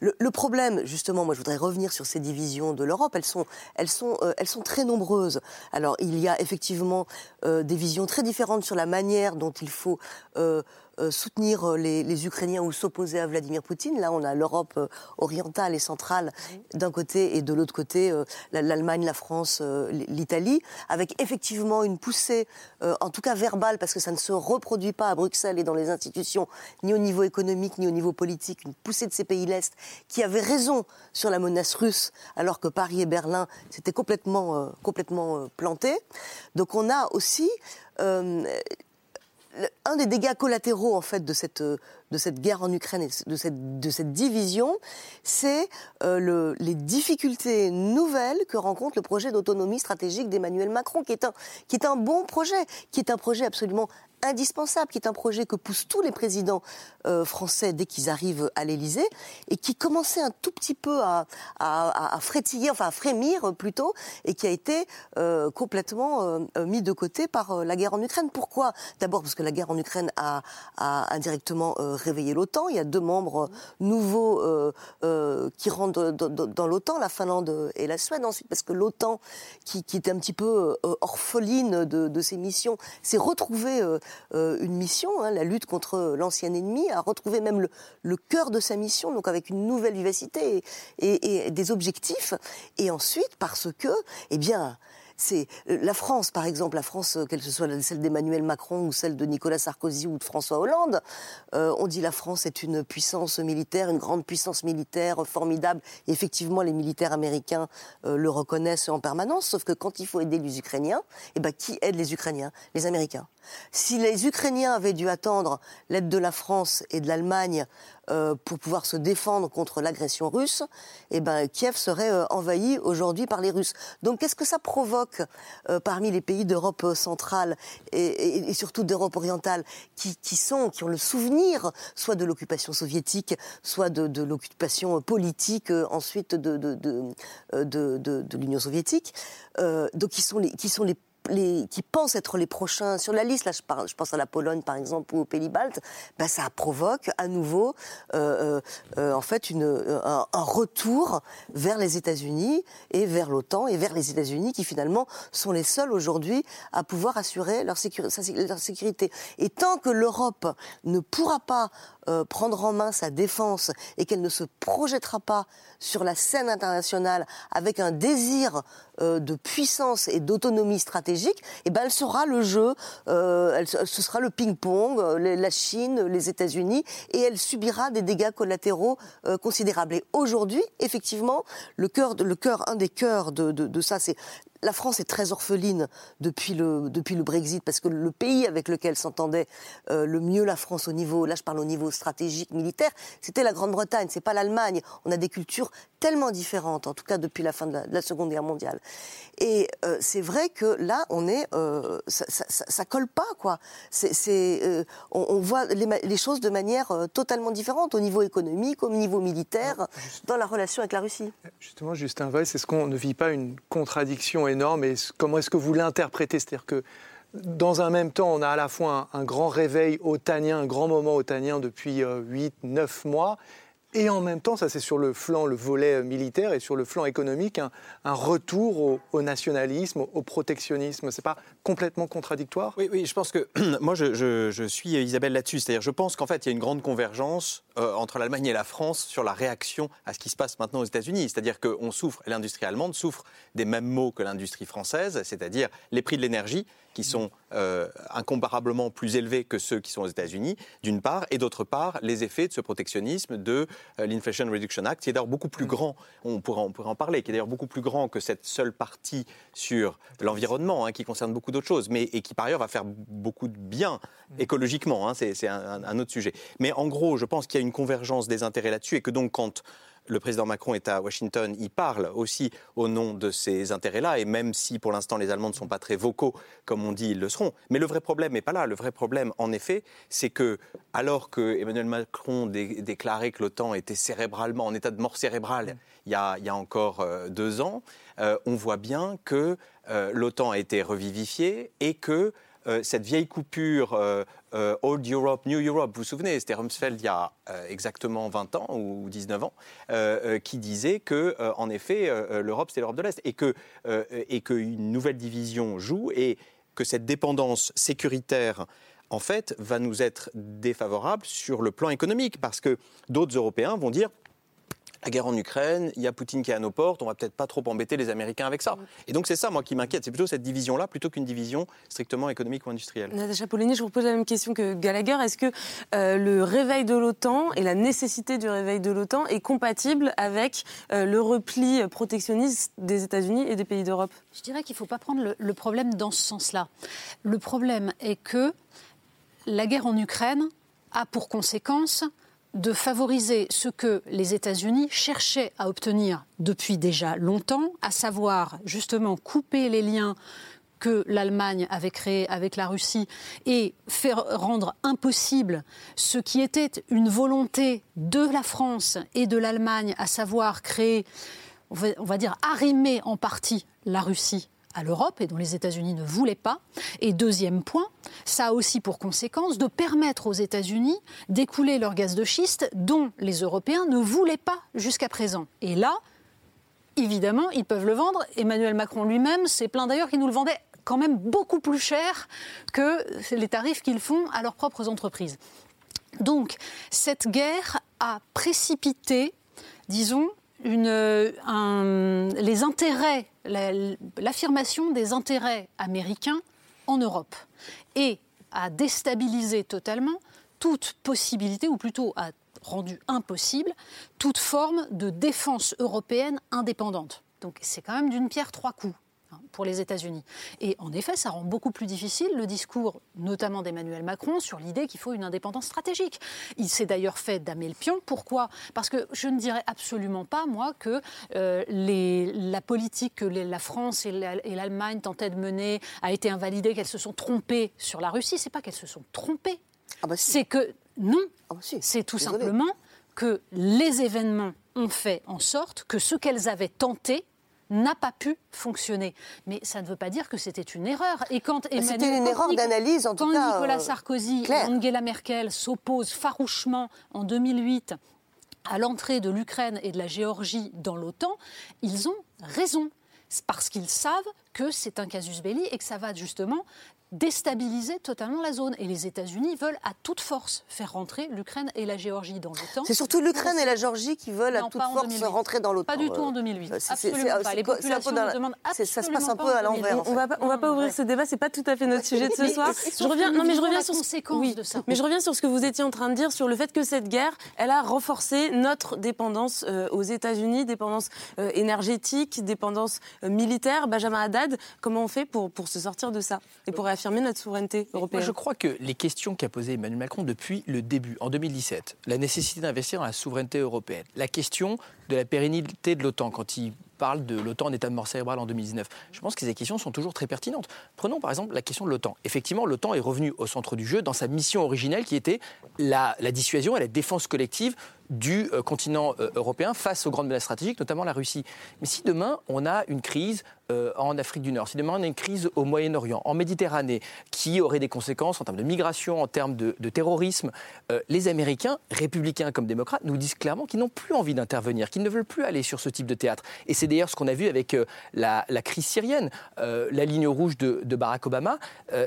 Speaker 9: Le, problème, justement, moi je voudrais revenir sur ces divisions de l'Europe, elles sont, elles, sont, très nombreuses. Alors il y a effectivement des visions très différentes sur la manière dont il faut euh, soutenir euh, les, Ukrainiens ou s'opposer à Vladimir Poutine. Là, on a l'Europe euh, orientale et centrale d'un côté et de l'autre côté l'Allemagne, la France, l'Italie, avec effectivement une poussée, en tout cas verbale, parce que ça ne se reproduit pas à Bruxelles et dans les institutions, ni au niveau économique, ni au niveau politique, une poussée de ces pays l'Est qui avaient raison sur la menace russe, alors que Paris et Berlin s'étaient complètement, complètement plantés. Donc on a aussi un des dégâts collatéraux en fait de cette cette guerre en Ukraine et de cette, division, c'est euh, les difficultés nouvelles que rencontre le projet d'autonomie stratégique d'Emmanuel Macron, qui est un bon projet, qui est un projet absolument indispensable, qui est un projet que poussent tous les présidents euh, français dès qu'ils arrivent à l'Élysée, et qui commençait un tout petit peu à, frétiller, enfin à frémir plutôt, et qui a été euh, complètement euh, mis de côté par la guerre en Ukraine. Pourquoi? D'abord parce que la guerre en Ukraine a, indirectement réveiller l'OTAN. Il y a deux membres nouveaux euh, euh, qui rentrent dans, l'OTAN, la Finlande et la Suède. Ensuite, parce que l'OTAN, qui, était un petit peu euh, orpheline de, ses missions, s'est retrouvée une mission, hein, la lutte contre l'ancien ennemi, a retrouvé même le, cœur de sa mission, donc avec une nouvelle vivacité et des objectifs. Et ensuite, parce que, eh bien, c'est euh, la France, par exemple, la France, euh, qu'elle soit celle d'Emmanuel Macron ou celle de Nicolas Sarkozy ou de François Hollande, euh, on dit la France est une puissance militaire, une grande puissance militaire formidable. effectivement, les militaires américains le reconnaissent en permanence. Sauf que quand il faut aider les Ukrainiens, eh ben, qui aide les Ukrainiens? Les Américains. Si les Ukrainiens avaient dû attendre l'aide de la France et de l'Allemagne euh, pour pouvoir se défendre contre l'agression russe, eh ben, Kiev serait euh, envahi aujourd'hui par les Russes. Donc qu'est-ce que ça provoque euh, parmi les pays d'Europe centrale et, surtout d'Europe orientale qui, sont, qui ont le souvenir soit de l'occupation soviétique, soit de, l'occupation politique ensuite de, de, l'Union soviétique, donc qui sont les, qui sont les qui pensent être les prochains sur la liste, là je, je pense à la Pologne par exemple ou aux Pays-Baltes, ben, ça provoque à nouveau euh, euh, euh, en fait une, un, retour vers les États-Unis et vers l'OTAN et vers les États-Unis qui finalement sont les seuls aujourd'hui à pouvoir assurer leur, sécurité. Et tant que l'Europe ne pourra pas euh, prendre en main sa défense et qu'elle ne se projettera pas sur la scène internationale avec un désir euh, de puissance et d'autonomie stratégique, eh ben elle sera le jeu, euh, ce sera le ping-pong, la Chine, les États-Unis, et elle subira des dégâts collatéraux considérables. Et aujourd'hui, effectivement, le cœur, le cœur, un des cœurs de, de ça, c'est la France est très orpheline depuis le, depuis le Brexit, parce que le pays avec lequel s'entendait euh, le mieux la France au niveau, là je parle au niveau stratégique, militaire, c'était la Grande-Bretagne, c'est pas l'Allemagne. On a des cultures tellement différentes, en tout cas depuis la fin de la, Seconde Guerre mondiale. Et euh, c'est vrai que là, on est, euh, ça, ça, colle pas, quoi. C'est, on, voit les, choses de manière totalement différente au niveau économique, au niveau militaire, dans la relation avec la Russie.
Speaker 13: Justement, Justin Weiss, est-ce qu'on ne vit pas une contradiction énorme et comment est-ce que vous l'interprétez? C'est-à-dire que dans un même temps, on a à la fois un, grand réveil otanien, un grand moment otanien depuis 8-9 euh, mois, et en même temps, ça c'est sur le flanc, le volet euh, militaire, et sur le flanc économique, un, retour au, nationalisme, au protectionnisme. C'est pas complètement contradictoire?
Speaker 10: Oui, oui, je pense que moi je, suis Isabelle là-dessus. C'est-à-dire, je pense qu'en fait, il y a une grande convergence euh, entre l'Allemagne et la France sur la réaction à ce qui se passe maintenant aux États-Unis. C'est-à-dire qu'on souffre, l'industrie allemande souffre des mêmes maux que l'industrie française, c'est-à-dire les prix de l'énergie qui sont euh, incomparablement plus élevés que ceux qui sont aux États-Unis, d'une part, et d'autre part, les effets de ce protectionnisme de euh, l'Inflation Reduction Act, qui est d'ailleurs beaucoup plus mm. grand, on pourrait, on pourrait en parler, qui est d'ailleurs beaucoup plus grand que cette seule partie sur l'environnement, hein, qui concerne beaucoup d'autres choses, mais et qui par ailleurs va faire beaucoup de bien mm. écologiquement, hein, c'est un, un, autre sujet. Mais en gros, je pense qu'il y a une convergence des intérêts là-dessus, et que donc quand le président Macron est à Washington, il parle aussi au nom de ces intérêts-là, et même si pour l'instant les Allemands ne sont pas très vocaux, comme on dit, ils le seront. Mais le vrai problème n'est pas là. Le vrai problème, en effet, c'est que, alors que Emmanuel Macron déclarait que l'OTAN était cérébralement, en état de mort cérébrale, il y a, encore euh, deux ans, euh, on voit bien que euh, l'OTAN a été revivifiée et que cette vieille coupure euh, euh, Old Europe, New Europe, vous vous souvenez, c'était Rumsfeld il y a exactement 20 ans ou 19 ans, qui disait que, en effet, l'Europe c'était l'Europe de l'Est et et qu'une nouvelle division joue et que cette dépendance sécuritaire en fait, va nous être défavorable sur le plan économique, parce que d'autres Européens vont dire la guerre en Ukraine, il y a Poutine qui est à nos portes, on va peut-être pas trop embêter les Américains avec ça. Et donc c'est ça, moi, qui m'inquiète, c'est plutôt cette division-là, plutôt qu'une division strictement économique ou industrielle.
Speaker 2: Natacha Polony, je vous pose la même question que Gallagher. Est-ce que euh, le réveil de l'OTAN et la nécessité du réveil de l'OTAN est compatible avec euh, le repli protectionniste des États-Unis et des pays d'Europe?
Speaker 11: Je dirais qu'il ne faut pas prendre le problème dans ce sens-là. Le problème est que la guerre en Ukraine a pour conséquence de favoriser ce que les États-Unis cherchaient à obtenir depuis déjà longtemps, à savoir justement couper les liens que l'Allemagne avait créés avec la Russie et faire rendre impossible ce qui était une volonté de la France et de l'Allemagne, à savoir créer, on va dire, arrimer en partie la Russie à l'Europe et dont les États-Unis ne voulaient pas. Et deuxième point, ça a aussi pour conséquence de permettre aux États-Unis d'écouler leur gaz de schiste dont les Européens ne voulaient pas jusqu'à présent. Et là, évidemment, ils peuvent le vendre. Emmanuel Macron lui-même s'est plaint d'ailleurs qu'il nous le vendait quand même beaucoup plus cher que les tarifs qu'ils font à leurs propres entreprises. Donc, cette guerre a précipité, disons, une, les intérêts, l'affirmation des intérêts américains en Europe et a déstabilisé totalement toute possibilité, ou plutôt a rendu impossible, toute forme de défense européenne indépendante. Donc c'est quand même d'une pierre trois coups pour les États-Unis. Et en effet, ça rend beaucoup plus difficile le discours, notamment d'Emmanuel Macron, sur l'idée qu'il faut une indépendance stratégique. Il s'est d'ailleurs fait damer le pion. Pourquoi? Parce que je ne dirais absolument pas, moi, que euh, les, la politique que la France et l'Allemagne tentaient de mener a été invalidée, qu'elles se sont trompées sur la Russie. C'est pas qu'elles se sont trompées. Ah bah C'est que non. Ah bah C'est tout simplement que les événements ont fait en sorte que ce qu'elles avaient tenté n'a pas pu fonctionner. Mais ça ne veut pas dire que c'était une erreur.
Speaker 9: Et quand bah, c'était une erreur d'analyse en tout
Speaker 11: cas. Nicolas euh, Sarkozy et Angela Merkel s'opposent farouchement en 2008 à l'entrée de l'Ukraine et de la Géorgie dans l'OTAN, ils ont raison parce qu'ils savent que c'est un casus belli et que ça va justement déstabiliser totalement la zone. Et les États-Unis veulent à toute force faire rentrer l'Ukraine et la Géorgie dans l'OTAN.
Speaker 9: C'est surtout l'Ukraine et la Géorgie qui veulent à toute force rentrer dans l'OTAN.
Speaker 11: Pas du tout en 2008. Euh, absolument pas. Les populations nous demandent absolument
Speaker 9: Ça se passe un peu à l'envers.
Speaker 2: On va pas, on va pas ouvrir ce débat. C'est pas tout à fait notre sujet de ce soir.
Speaker 11: Je reviens. Non, mais je reviens sur oui, de ça.
Speaker 2: Mais je reviens sur ce que vous étiez en train de dire sur le fait que cette guerre, elle a renforcé notre dépendance euh, aux États-Unis, dépendance euh, énergétique, dépendance militaire. Benjamin Haddad, comment on fait pour pour se sortir de ça et pour réaffirmer notre souveraineté européenne
Speaker 12: Je crois que les questions qu'a posées Emmanuel Macron depuis le début, en 2017, la nécessité d'investir dans la souveraineté européenne, la question de la pérennité de l'OTAN quand il parle de l'OTAN en état de mort cérébrale en 2019. Je pense que ces questions sont toujours très pertinentes. Prenons par exemple la question de l'OTAN. Effectivement, l'OTAN est revenu au centre du jeu dans sa mission originelle qui était la, la dissuasion et la défense collective du euh, continent euh, européen face aux grandes menaces stratégiques, notamment la Russie. Mais si demain on a une crise euh, en Afrique du Nord, si demain on a une crise au Moyen-Orient, en Méditerranée, qui aurait des conséquences en termes de migration, en termes de, terrorisme, les Américains, républicains comme démocrates, nous disent clairement qu'ils n'ont plus envie d'intervenir, qu'ils ne veulent plus aller sur ce type de théâtre. Et c'est d'ailleurs ce qu'on a vu avec la, crise syrienne, la ligne rouge de, de Barack Obama,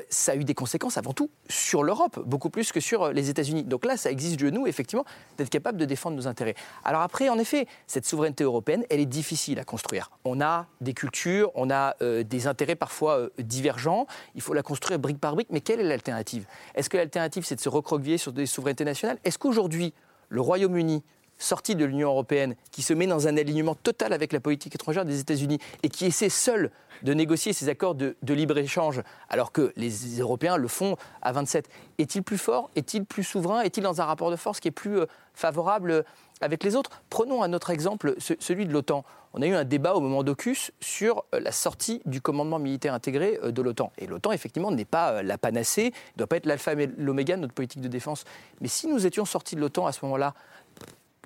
Speaker 12: ça a eu des conséquences avant tout sur l'Europe, beaucoup plus que sur les États-Unis. Donc là, ça exige de nous, effectivement, d'être capable de défendre nos intérêts. Alors après, en effet, cette souveraineté européenne, elle est difficile à construire. On a des cultures, on a euh, des intérêts parfois euh, divergents. Il faut la construire brique par brique. Mais quelle est l'alternative? Est-ce que l'alternative, c'est de se recroqueviller sur des souverainetés nationales? Est-ce qu'aujourd'hui, le Royaume-Uni, sorti de l'Union européenne, qui se met dans un alignement total avec la politique étrangère des États-Unis et qui essaie seul de négocier ces accords de, libre-échange alors que les Européens le font à 27, est-il plus fort? Est-il plus souverain? Est-il dans un rapport de force qui est plus euh, favorable avec les autres? Prenons un autre exemple, celui de l'OTAN. On a eu un débat au moment d'Ocus sur euh, la sortie du commandement militaire intégré euh, de l'OTAN. Et l'OTAN, effectivement, n'est pas la panacée, ne doit pas être l'alpha et l'oméga de notre politique de défense. Mais si nous étions sortis de l'OTAN à ce moment-là,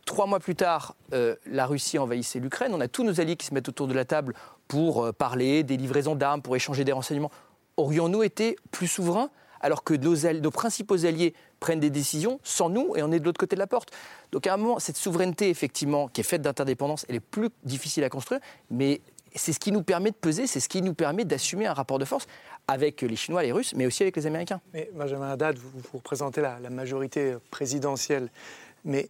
Speaker 12: Trois mois plus tard, la Russie envahissait l'Ukraine. On a tous nos alliés qui se mettent autour de la table pour euh, parler des livraisons d'armes, pour échanger des renseignements. Aurions-nous été plus souverains alors que nos, principaux alliés prennent des décisions sans nous et on est de l'autre côté de la porte? Donc à un moment, cette souveraineté, effectivement, qui est faite d'interdépendance, elle est plus difficile à construire, mais c'est ce qui nous permet de peser, c'est ce qui nous permet d'assumer un rapport de force avec les Chinois, les Russes, mais aussi avec les Américains.
Speaker 13: Mais Benjamin Haddad, vous, représentez la, la majorité présidentielle, mais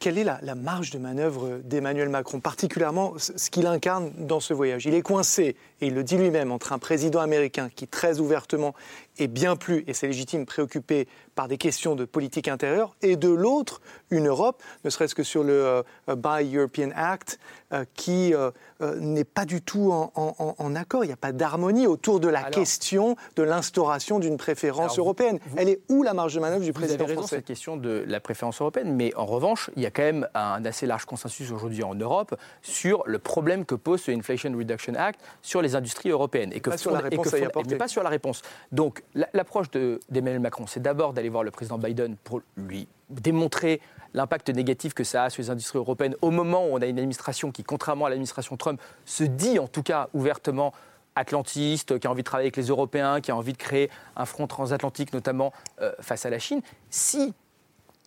Speaker 13: quelle est la, marge de manœuvre d'Emmanuel Macron, particulièrement ce qu'il incarne dans ce voyage? Il est coincé, et il le dit lui-même, entre un président américain qui très ouvertement est bien plus, et c'est légitime, préoccupé par des questions de politique intérieure, et de l'autre, une Europe, ne serait-ce que sur le euh, Buy European Act, euh, qui euh, n'est pas du tout en, accord. Il n'y a pas d'harmonie autour de la question de l'instauration d'une préférence européenne. Elle est où la marge de manœuvre du président
Speaker 12: vous avez raison,
Speaker 13: français
Speaker 12: cette question de la préférence européenne, mais en revanche, il y a quand même un assez large consensus aujourd'hui en Europe sur le problème que pose ce Inflation Reduction Act sur les industries européennes.
Speaker 13: Et que pas sur la réponse
Speaker 12: Mais pas sur la réponse. Donc l'approche d'Emmanuel Macron, c'est d'abord d'aller voir le président Biden pour lui démontrer l'impact négatif que ça a sur les industries européennes au moment où on a une administration qui, contrairement à l'administration Trump, se dit en tout cas ouvertement atlantiste, qui a envie de travailler avec les Européens, qui a envie de créer un front transatlantique, notamment euh, face à la Chine. Si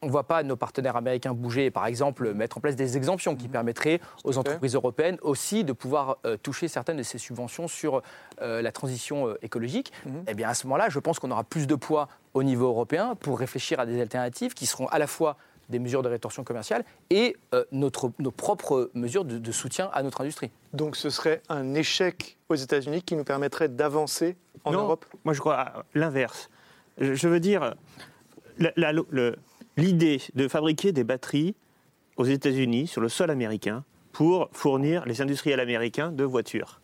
Speaker 12: on ne voit pas nos partenaires américains bouger, par exemple, mettre en place des exemptions qui mhm. permettraient aux entreprises européennes aussi de pouvoir euh, toucher certaines de ces subventions sur euh, la transition euh, écologique. Mhm. Eh bien, à ce moment-là, je pense qu'on aura plus de poids au niveau européen pour réfléchir à des alternatives qui seront à la fois des mesures de rétorsion commerciale et notre, nos propres mesures de, soutien à notre industrie.
Speaker 13: Donc ce serait un échec aux États-Unis qui nous permettrait d'avancer en Europe?
Speaker 14: Moi je crois l'inverse. Je, veux dire, la, le, l'idée de fabriquer des batteries aux États-Unis, sur le sol américain, pour fournir les industriels américains de voitures.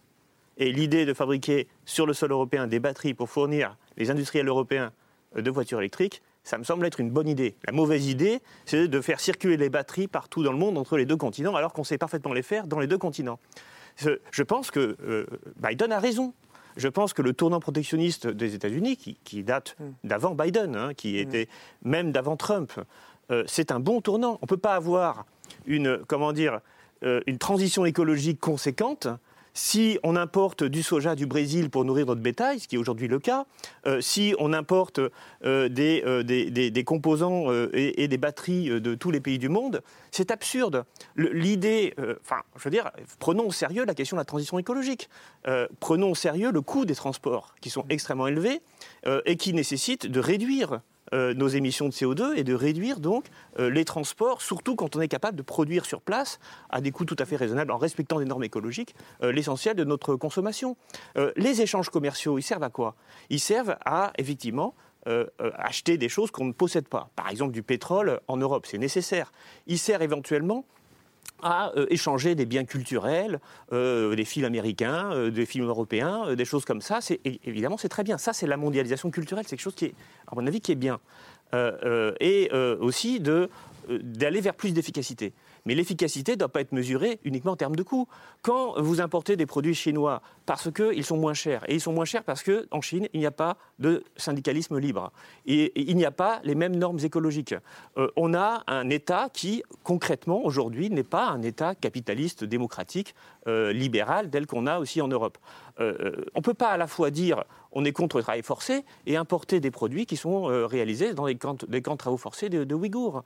Speaker 14: Et l'idée de fabriquer sur le sol européen des batteries pour fournir les industriels européens de voitures électriques, ça me semble être une bonne idée. La mauvaise idée, c'est de faire circuler les batteries partout dans le monde entre les deux continents, alors qu'on sait parfaitement les faire dans les deux continents. Je pense que euh, Biden a raison je pense que le tournant protectionniste des États-Unis, qui, date mm. d'avant Biden, hein, qui mm. était même d'avant Trump, euh, c'est un bon tournant. On ne peut pas avoir une, comment dire, euh, une transition écologique conséquente si on importe du soja du Brésil pour nourrir notre bétail, ce qui est aujourd'hui le cas, euh, si on importe euh, des, des, composants et, des batteries de tous les pays du monde, c'est absurde. L'idée, enfin, je veux dire, prenons au sérieux la question de la transition écologique. prenons au sérieux le coût des transports qui sont extrêmement élevés et qui nécessitent de réduire euh, nos émissions de CO2 et de réduire donc euh, les transports, surtout quand on est capable de produire sur place à des coûts tout à fait raisonnables en respectant des normes écologiques, euh, l'essentiel de notre consommation. les échanges commerciaux, ils servent à quoi? Ils servent à effectivement acheter des choses qu'on ne possède pas. Par exemple, du pétrole en Europe, c'est nécessaire. Il sert éventuellement à euh, échanger des biens culturels, euh, des films américains, euh, des films européens, des choses comme ça. C'est, évidemment, c'est très bien. Ça, c'est la mondialisation culturelle. C'est quelque chose qui est, à mon avis, qui est bien. et aussi d'aller vers plus d'efficacité. Mais l'efficacité ne doit pas être mesurée uniquement en termes de coûts. Quand vous importez des produits chinois parce qu'ils sont moins chers, et ils sont moins chers parce qu'en Chine, il n'y a pas de syndicalisme libre, et il n'y a pas les mêmes normes écologiques. Euh, on a un État qui, concrètement, aujourd'hui, n'est pas un État capitaliste, démocratique, euh, libéral, tel qu'on a aussi en Europe. Euh, on ne peut pas à la fois dire on est contre le travail forcé et importer des produits qui sont réalisés dans des camps, de travaux forcés de, Ouïghours.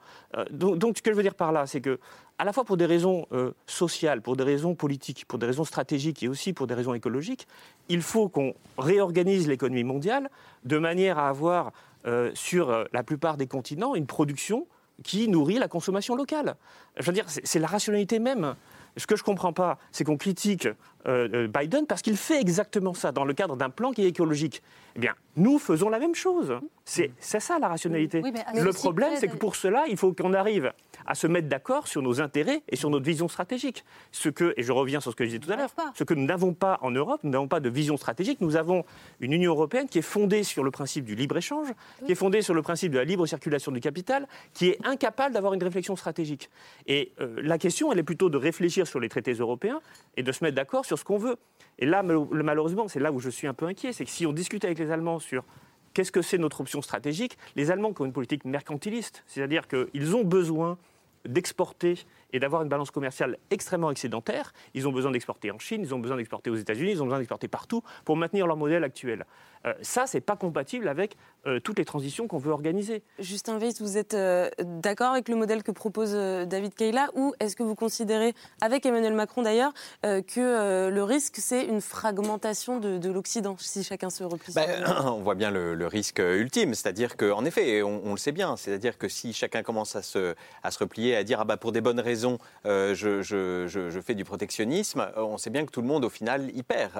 Speaker 14: Donc, ce que je veux dire par là, c'est que à la fois pour des raisons euh, sociales, pour des raisons politiques, pour des raisons stratégiques et aussi pour des raisons écologiques, il faut qu'on réorganise l'économie mondiale de manière à avoir euh, sur euh, la plupart des continents une production qui nourrit la consommation locale. Je veux dire, c'est la rationalité même. Ce que je ne comprends pas, c'est qu'on critique Biden parce qu'il fait exactement ça dans le cadre d'un plan qui est écologique. Eh bien, nous faisons la même chose. C'est ça la rationalité. le problème, c'est que pour cela, il faut qu'on arrive à se mettre d'accord sur nos intérêts et sur notre vision stratégique. Ce que, et je reviens sur ce que je disais tout à l'heure, ce que nous n'avons pas en Europe, nous n'avons pas de vision stratégique. Nous avons une Union européenne qui est fondée sur le principe du libre-échange, qui est fondée sur le principe de la libre circulation du capital, qui est incapable d'avoir une réflexion stratégique. Et euh, la question, elle est plutôt de réfléchir sur les traités européens et de se mettre d'accord sur ce qu'on veut. Et là, malheureusement, c'est là où je suis un peu inquiet, c'est que si on discute avec les Allemands sur qu'est-ce que c'est notre option stratégique, les Allemands qui ont une politique mercantiliste, c'est-à-dire qu'ils ont besoin d'exporter et d'avoir une balance commerciale extrêmement excédentaire. Ils ont besoin d'exporter en Chine, ils ont besoin d'exporter aux États-Unis, ils ont besoin d'exporter partout pour maintenir leur modèle actuel. Euh, ça, c'est pas compatible avec euh, toutes les transitions qu'on veut organiser.
Speaker 2: Justin Weiss, vous êtes euh, d'accord avec le modèle que propose David Kayla ou est-ce que vous considérez, avec Emmanuel Macron d'ailleurs, que le risque, c'est une fragmentation de, l'Occident, si chacun se replie
Speaker 10: ben, On voit bien le, risque ultime, c'est-à-dire qu'en effet, on, le sait bien, c'est-à-dire que si chacun commence à se, à se replier, à dire ah bah, pour des bonnes raisons, je, je, fais du protectionnisme, on sait bien que tout le monde, au final, y perd.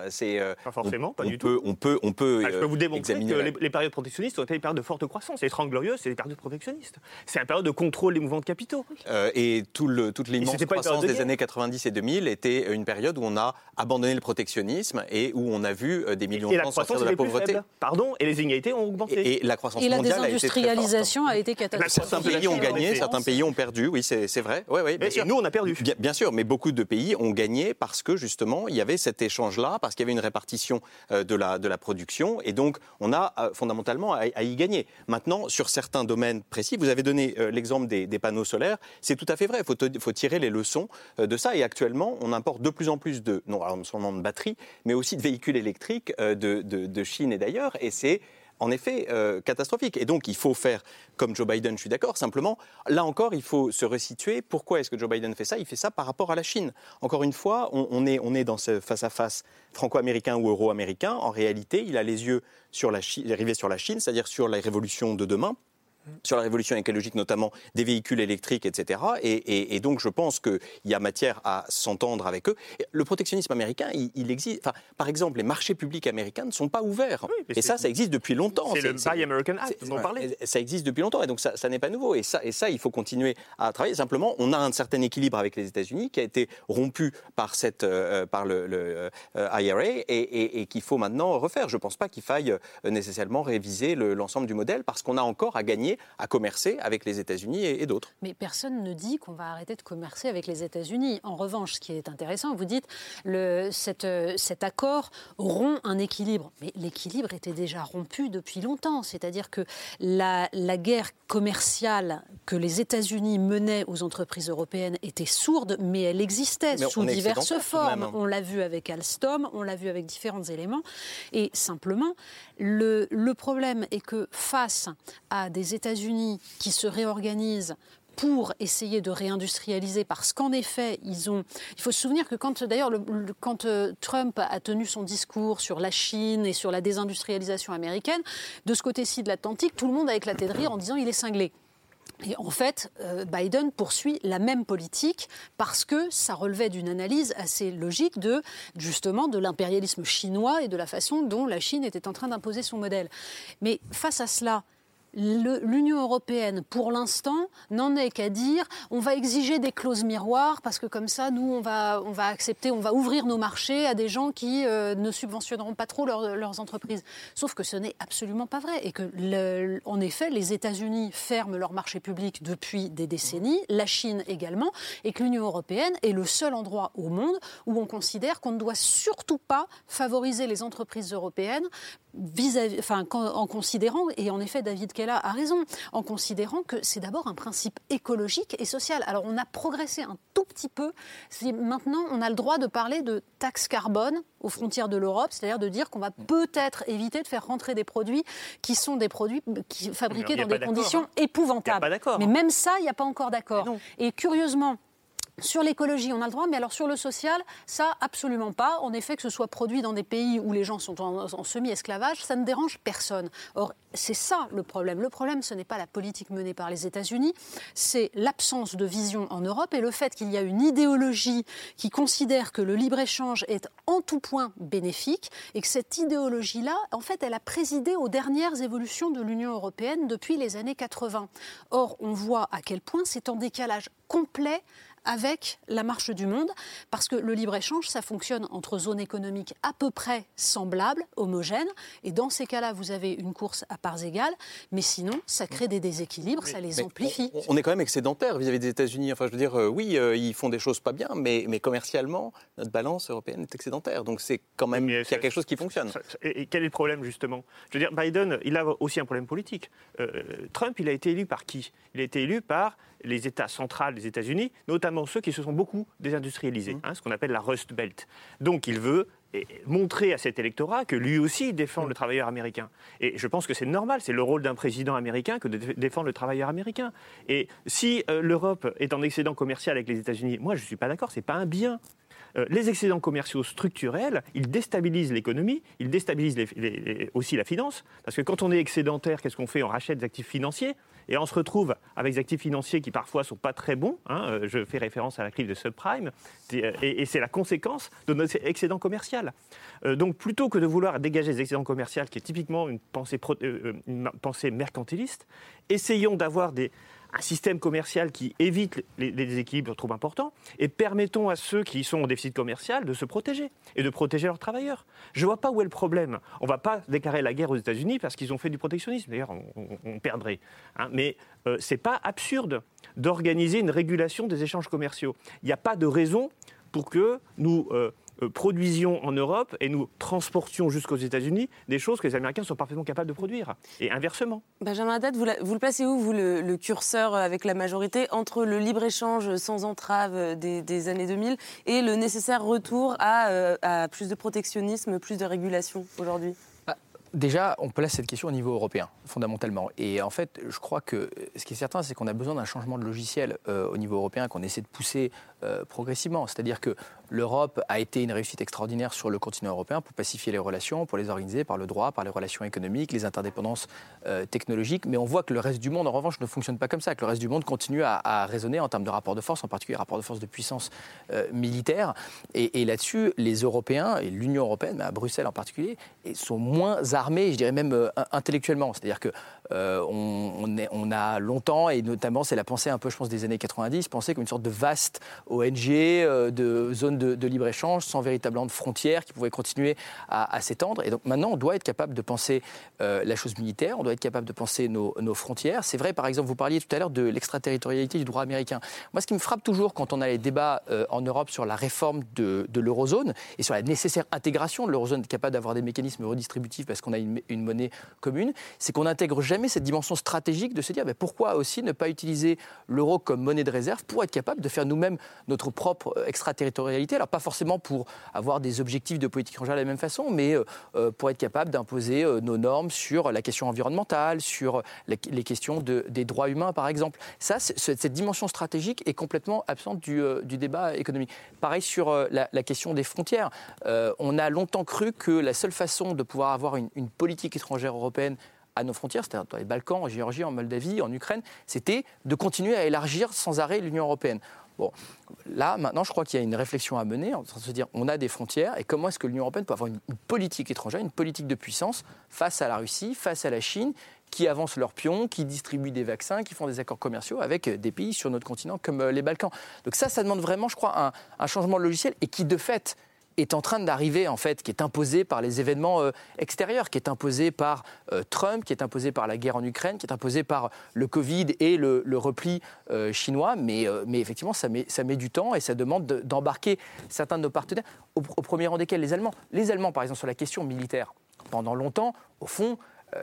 Speaker 14: Pas forcément,
Speaker 10: pas
Speaker 14: du
Speaker 10: tout. On peut, on peut
Speaker 14: je peux vous démontrer que les, périodes protectionnistes ont été des périodes de forte croissance. Les 30 glorieuses, c'est des périodes protectionnistes. C'est une période de contrôle des mouvements de capitaux.
Speaker 10: Euh, et tout le, toute l'immense croissance des années 90 et 2000 était une période où on a abandonné le protectionnisme et où on a vu euh, des millions de gens sortir de la pauvreté.
Speaker 14: Pardon, et les inégalités ont augmenté.
Speaker 10: Et, la croissance mondiale a été très forte.
Speaker 11: la désindustrialisation a été catastrophique.
Speaker 10: Certains pays ont gagné, certains pays ont perdu, oui, c'est vrai. Ouais,
Speaker 14: et nous, on a perdu.
Speaker 10: Bien, bien, sûr, mais beaucoup de pays ont gagné parce que justement, il y avait cet échange-là, parce qu'il y avait une répartition euh, de la, de la production. Et donc, on a fondamentalement à, y gagner. Maintenant, sur certains domaines précis, vous avez donné euh, l'exemple des, panneaux solaires, c'est tout à fait vrai, il faut, tirer les leçons euh, de ça. Et actuellement, on importe de plus en plus de, non, seulement de batteries, mais aussi de véhicules électriques euh, de Chine et d'ailleurs. Et c'est en effet euh, catastrophique. Et donc, il faut faire comme Joe Biden, je suis d'accord. Simplement, là encore, il faut se resituer. Pourquoi est-ce que Joe Biden fait ça? Il fait ça par rapport à la Chine. Encore une fois, on, est, on est dans ce face-à-face franco-américain ou euro-américain. En réalité, il a les yeux sur la Chine, rivés sur la Chine, c'est-à-dire sur la révolution de demain sur la révolution écologique, notamment des véhicules électriques, etc. Et, donc, je pense qu'il y a matière à s'entendre avec eux. Le protectionnisme américain, il, existe. Enfin, par exemple, les marchés publics américains ne sont pas ouverts. et ça, ça existe depuis longtemps.
Speaker 14: C'est le Buy American Act, vous en parlez.
Speaker 10: Ça existe depuis longtemps, et donc ça, n'est pas nouveau. Et ça, et ça, il faut continuer à travailler. Simplement, on a un certain équilibre avec les États-Unis qui a été rompu par, cette, euh, par le, euh, IRA et, qu'il faut maintenant refaire. Je ne pense pas qu'il faille nécessairement réviser l'ensemble du modèle parce qu'on a encore à gagner à commercer avec les États-Unis et, d'autres.
Speaker 11: Mais personne ne dit qu'on va arrêter de commercer avec les États-Unis. En revanche, ce qui est intéressant, vous dites le, cette, cet accord rompt un équilibre. Mais l'équilibre était déjà rompu depuis longtemps. C'est-à-dire que la, la guerre commerciale que les États-Unis menaient aux entreprises européennes était sourde, mais elle existait sous diverses formes. On l'a vu avec Alstom, on l'a vu avec différents éléments. Et simplement, le, problème est que face à des États-Unis qui se réorganisent pour essayer de réindustrialiser, parce qu'en effet, ils ont. Il faut se souvenir que quand, d'ailleurs, quand euh, Trump a tenu son discours sur la Chine et sur la désindustrialisation américaine, de ce côté-ci de l'Atlantique, tout le monde a éclaté de rire en disant il est cinglé. Et en fait, euh, Biden poursuit la même politique parce que ça relevait d'une analyse assez logique de justement de l'impérialisme chinois et de la façon dont la Chine était en train d'imposer son modèle. Mais face à cela, l'Union européenne, pour l'instant, n'en est qu'à dire on va exiger des clauses miroirs parce que comme ça, nous, on va, on va accepter, on va ouvrir nos marchés à des gens qui euh, ne subventionneront pas trop leurs entreprises. Sauf que ce n'est absolument pas vrai et que, en effet, les États-Unis ferment leurs marchés publics depuis des décennies, la Chine également, et que l'Union européenne est le seul endroit au monde où on considère qu'on ne doit surtout pas favoriser les entreprises européennes vis enfin, en considérant, et en effet David Kella a raison, en considérant que c'est d'abord un principe écologique et social. Alors on a progressé un tout petit peu. Maintenant, on a le droit de parler de taxe carbone aux frontières de l'Europe, c'est-à-dire de dire qu'on va peut-être éviter de faire rentrer des produits qui sont des produits qui, fabriqués dans des conditions hein. épouvantables. Mais même ça, il n'y a pas encore d'accord. Et curieusement, sur l'écologie, on a le droit, mais alors sur le social, ça, absolument pas. En effet, que ce soit produit dans des pays où les gens sont en, semi-esclavage, ça ne dérange personne. Or, c'est ça le problème. Le problème, ce n'est pas la politique menée par les États-Unis, c'est l'absence de vision en Europe et le fait qu'il y a une idéologie qui considère que le libre-échange est en tout point bénéfique et que cette idéologie-là, en fait, elle a présidé aux dernières évolutions de l'Union européenne depuis les années 80. Or, on voit à quel point c'est en décalage complet avec la marche du monde, parce que le libre-échange, ça fonctionne entre zones économiques à peu près semblables, homogènes, et dans ces cas-là, vous avez une course à parts égales, mais sinon, ça crée des déséquilibres, ça les amplifie.
Speaker 10: On, est quand même excédentaire vis-à-vis des États-Unis. Enfin, je veux dire, euh, oui, euh, ils font des choses pas bien, mais, mais commercialement, notre balance européenne est excédentaire. Donc c'est quand même qu'il y a quelque chose qui fonctionne.
Speaker 14: Et, quel est le problème, justement? Je veux dire, Biden, il a aussi un problème politique. Euh, Trump, il a été élu par qui? Il a été élu par les États centrales des États-Unis, notamment ceux qui se sont beaucoup désindustrialisés, mmh. hein, ce qu'on appelle la Rust Belt. Donc il veut montrer à cet électorat que lui aussi défend le travailleur américain. Et je pense que c'est normal, c'est le rôle d'un président américain que de défendre le travailleur américain. Et si euh, l'Europe est en excédent commercial avec les États-Unis, moi je ne suis pas d'accord, c'est pas un bien. Euh, les excédents commerciaux structurels, ils déstabilisent l'économie, ils déstabilisent aussi la finance, parce que quand on est excédentaire, qu'est-ce qu'on fait? On rachète des actifs financiers, et on se retrouve avec des actifs financiers qui parfois sont pas très bons. Hein, euh, je fais référence à la crise de subprime. Euh, et, c'est la conséquence de notre excédent commercial. Euh, donc plutôt que de vouloir dégager des excédents commerciaux, qui est typiquement une pensée, une pensée mercantiliste, essayons d'avoir des, un système commercial qui évite les, déséquilibres trop importants et permettons à ceux qui sont en déficit commercial de se protéger et de protéger leurs travailleurs. Je ne vois pas où est le problème. On ne va pas déclarer la guerre aux États-Unis parce qu'ils ont fait du protectionnisme. D'ailleurs, on, perdrait. Hein. Mais euh, ce n'est pas absurde d'organiser une régulation des échanges commerciaux. Il n'y a pas de raison pour que nous euh, produisions en Europe et nous transportions jusqu'aux États-Unis des choses que les Américains sont parfaitement capables de produire. Et inversement.
Speaker 2: Benjamin Haddad, vous, vous le placez où, vous, le, curseur avec la majorité, entre le libre-échange sans entrave des, années 2000 et le nécessaire retour à, euh, à plus de protectionnisme, plus de régulation aujourd'hui?
Speaker 12: Déjà, on place cette question au niveau européen, fondamentalement. Et en fait, je crois que ce qui est certain, c'est qu'on a besoin d'un changement de logiciel euh, au niveau européen qu'on essaie de pousser euh, progressivement. C'est-à-dire que l'Europe a été une réussite extraordinaire sur le continent européen pour pacifier les relations, pour les organiser par le droit, par les relations économiques, les interdépendances euh, technologiques. Mais on voit que le reste du monde, en revanche, ne fonctionne pas comme ça, que le reste du monde continue à, raisonner en termes de rapport de force, en particulier rapport de force de puissance militaire. Et, et là-dessus, les Européens, et l'Union européenne, mais à Bruxelles en particulier, sont moins armés, je dirais même euh, intellectuellement. C'est-à-dire que on, on, a longtemps, et notamment c'est la pensée un peu, je pense, des années 90, pensé comme une sorte de vaste ONG, de zone de, libre-échange, sans véritablement de frontières, qui pouvait continuer à, s'étendre. Et donc maintenant, on doit être capable de penser la chose militaire, on doit être capable de penser nos, frontières. C'est vrai, par exemple, vous parliez tout à l'heure de l'extraterritorialité du droit américain. Moi, ce qui me frappe toujours quand on a les débats en Europe sur la réforme de, l'eurozone et sur la nécessaire intégration de l'eurozone, capable d'avoir des mécanismes redistributifs parce qu'on a une, monnaie commune, c'est qu'on n'intègre jamais cette dimension stratégique de se dire mais pourquoi aussi ne pas utiliser l'euro comme monnaie de réserve pour être capable de faire nous-mêmes notre propre euh, extraterritorialité? Alors pas forcément pour avoir des objectifs de politique étrangère de la même façon, mais euh, euh, pour être capable d'imposer nos normes sur la question environnementale, sur les questions de, des droits humains par exemple. Ça, cette dimension stratégique est complètement absente du, du débat économique. Pareil sur la, question des frontières. on a longtemps cru que la seule façon de pouvoir avoir une, politique étrangère européenne à nos frontières, c'est-à-dire dans les Balkans, en Géorgie, en Moldavie, en Ukraine, c'était de continuer à élargir sans arrêt l'Union européenne. Bon, là, maintenant, je crois qu'il y a une réflexion à mener, en train de se dire, on a des frontières, et comment est-ce que l'Union européenne peut avoir une, politique étrangère, une politique de puissance face à la Russie, face à la Chine, qui avancent leurs pions, qui distribuent des vaccins, qui font des accords commerciaux avec des pays sur notre continent comme euh, les Balkans. Donc ça, ça demande vraiment, je crois, un, un changement de logiciel, et qui, de fait, est en train d'arriver, en fait, qui est imposé par les événements euh, extérieurs, qui est imposé par euh, Trump, qui est imposé par la guerre en Ukraine, qui est imposé par le Covid et le, repli euh, chinois. Mais, mais effectivement, ça met, ça met du temps et ça demande d'embarquer certains de nos partenaires, au, premier rang desquels les Allemands. Les Allemands, par exemple, sur la question militaire, pendant longtemps, au fond,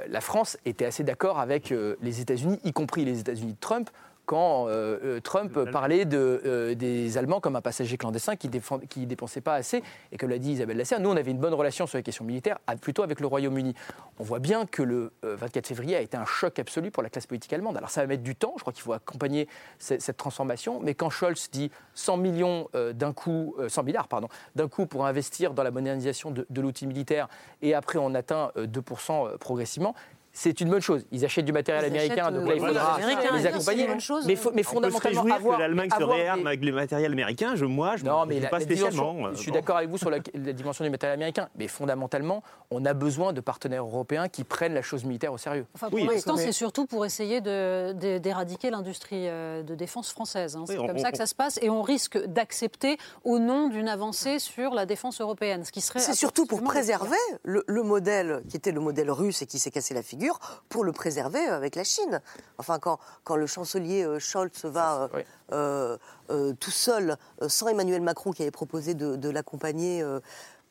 Speaker 12: la France était assez d'accord avec les États-Unis, y compris les États-Unis de Trump, quand euh, euh, Trump parlait de, euh, des Allemands comme un passager clandestin qui ne dépensait pas assez, et comme l'a dit Isabelle Lasserre, nous on avait une bonne relation sur les questions militaires, plutôt avec le Royaume-Uni. On voit bien que le 24 février a été un choc absolu pour la classe politique allemande. Alors ça va mettre du temps, je crois qu'il faut accompagner cette, transformation, mais quand Scholz dit 100 millions d'un coup, 100 milliards pardon, d'un coup pour investir dans la modernisation de, de l'outil militaire, et après on atteint 2% progressivement, c'est une bonne chose. Ils achètent du matériel américain, donc là, il faudra les accompagner.
Speaker 14: Mais, mais fondamentalement, on avoir, que l'Allemagne se réarme avec le matériel américain. Je, moi, je
Speaker 12: non, mais pas spécialement. je suis d'accord avec vous sur la, dimension du matériel américain, mais fondamentalement, on a besoin de partenaires européens qui prennent la chose militaire au sérieux.
Speaker 11: Enfin, pour l'instant, c'est surtout pour essayer d'éradiquer l'industrie euh, de défense française. Hein. C'est comme ça que ça se passe, et on risque d'accepter au nom d'une avancée sur la défense européenne, ce qui serait.
Speaker 9: C'est surtout pour préserver le modèle qui était le modèle russe et qui s'est cassé la figure pour le préserver avec la Chine. Enfin, quand, quand le chancelier euh, Scholz va euh, euh, tout seul, sans Emmanuel Macron qui avait proposé de, de l'accompagner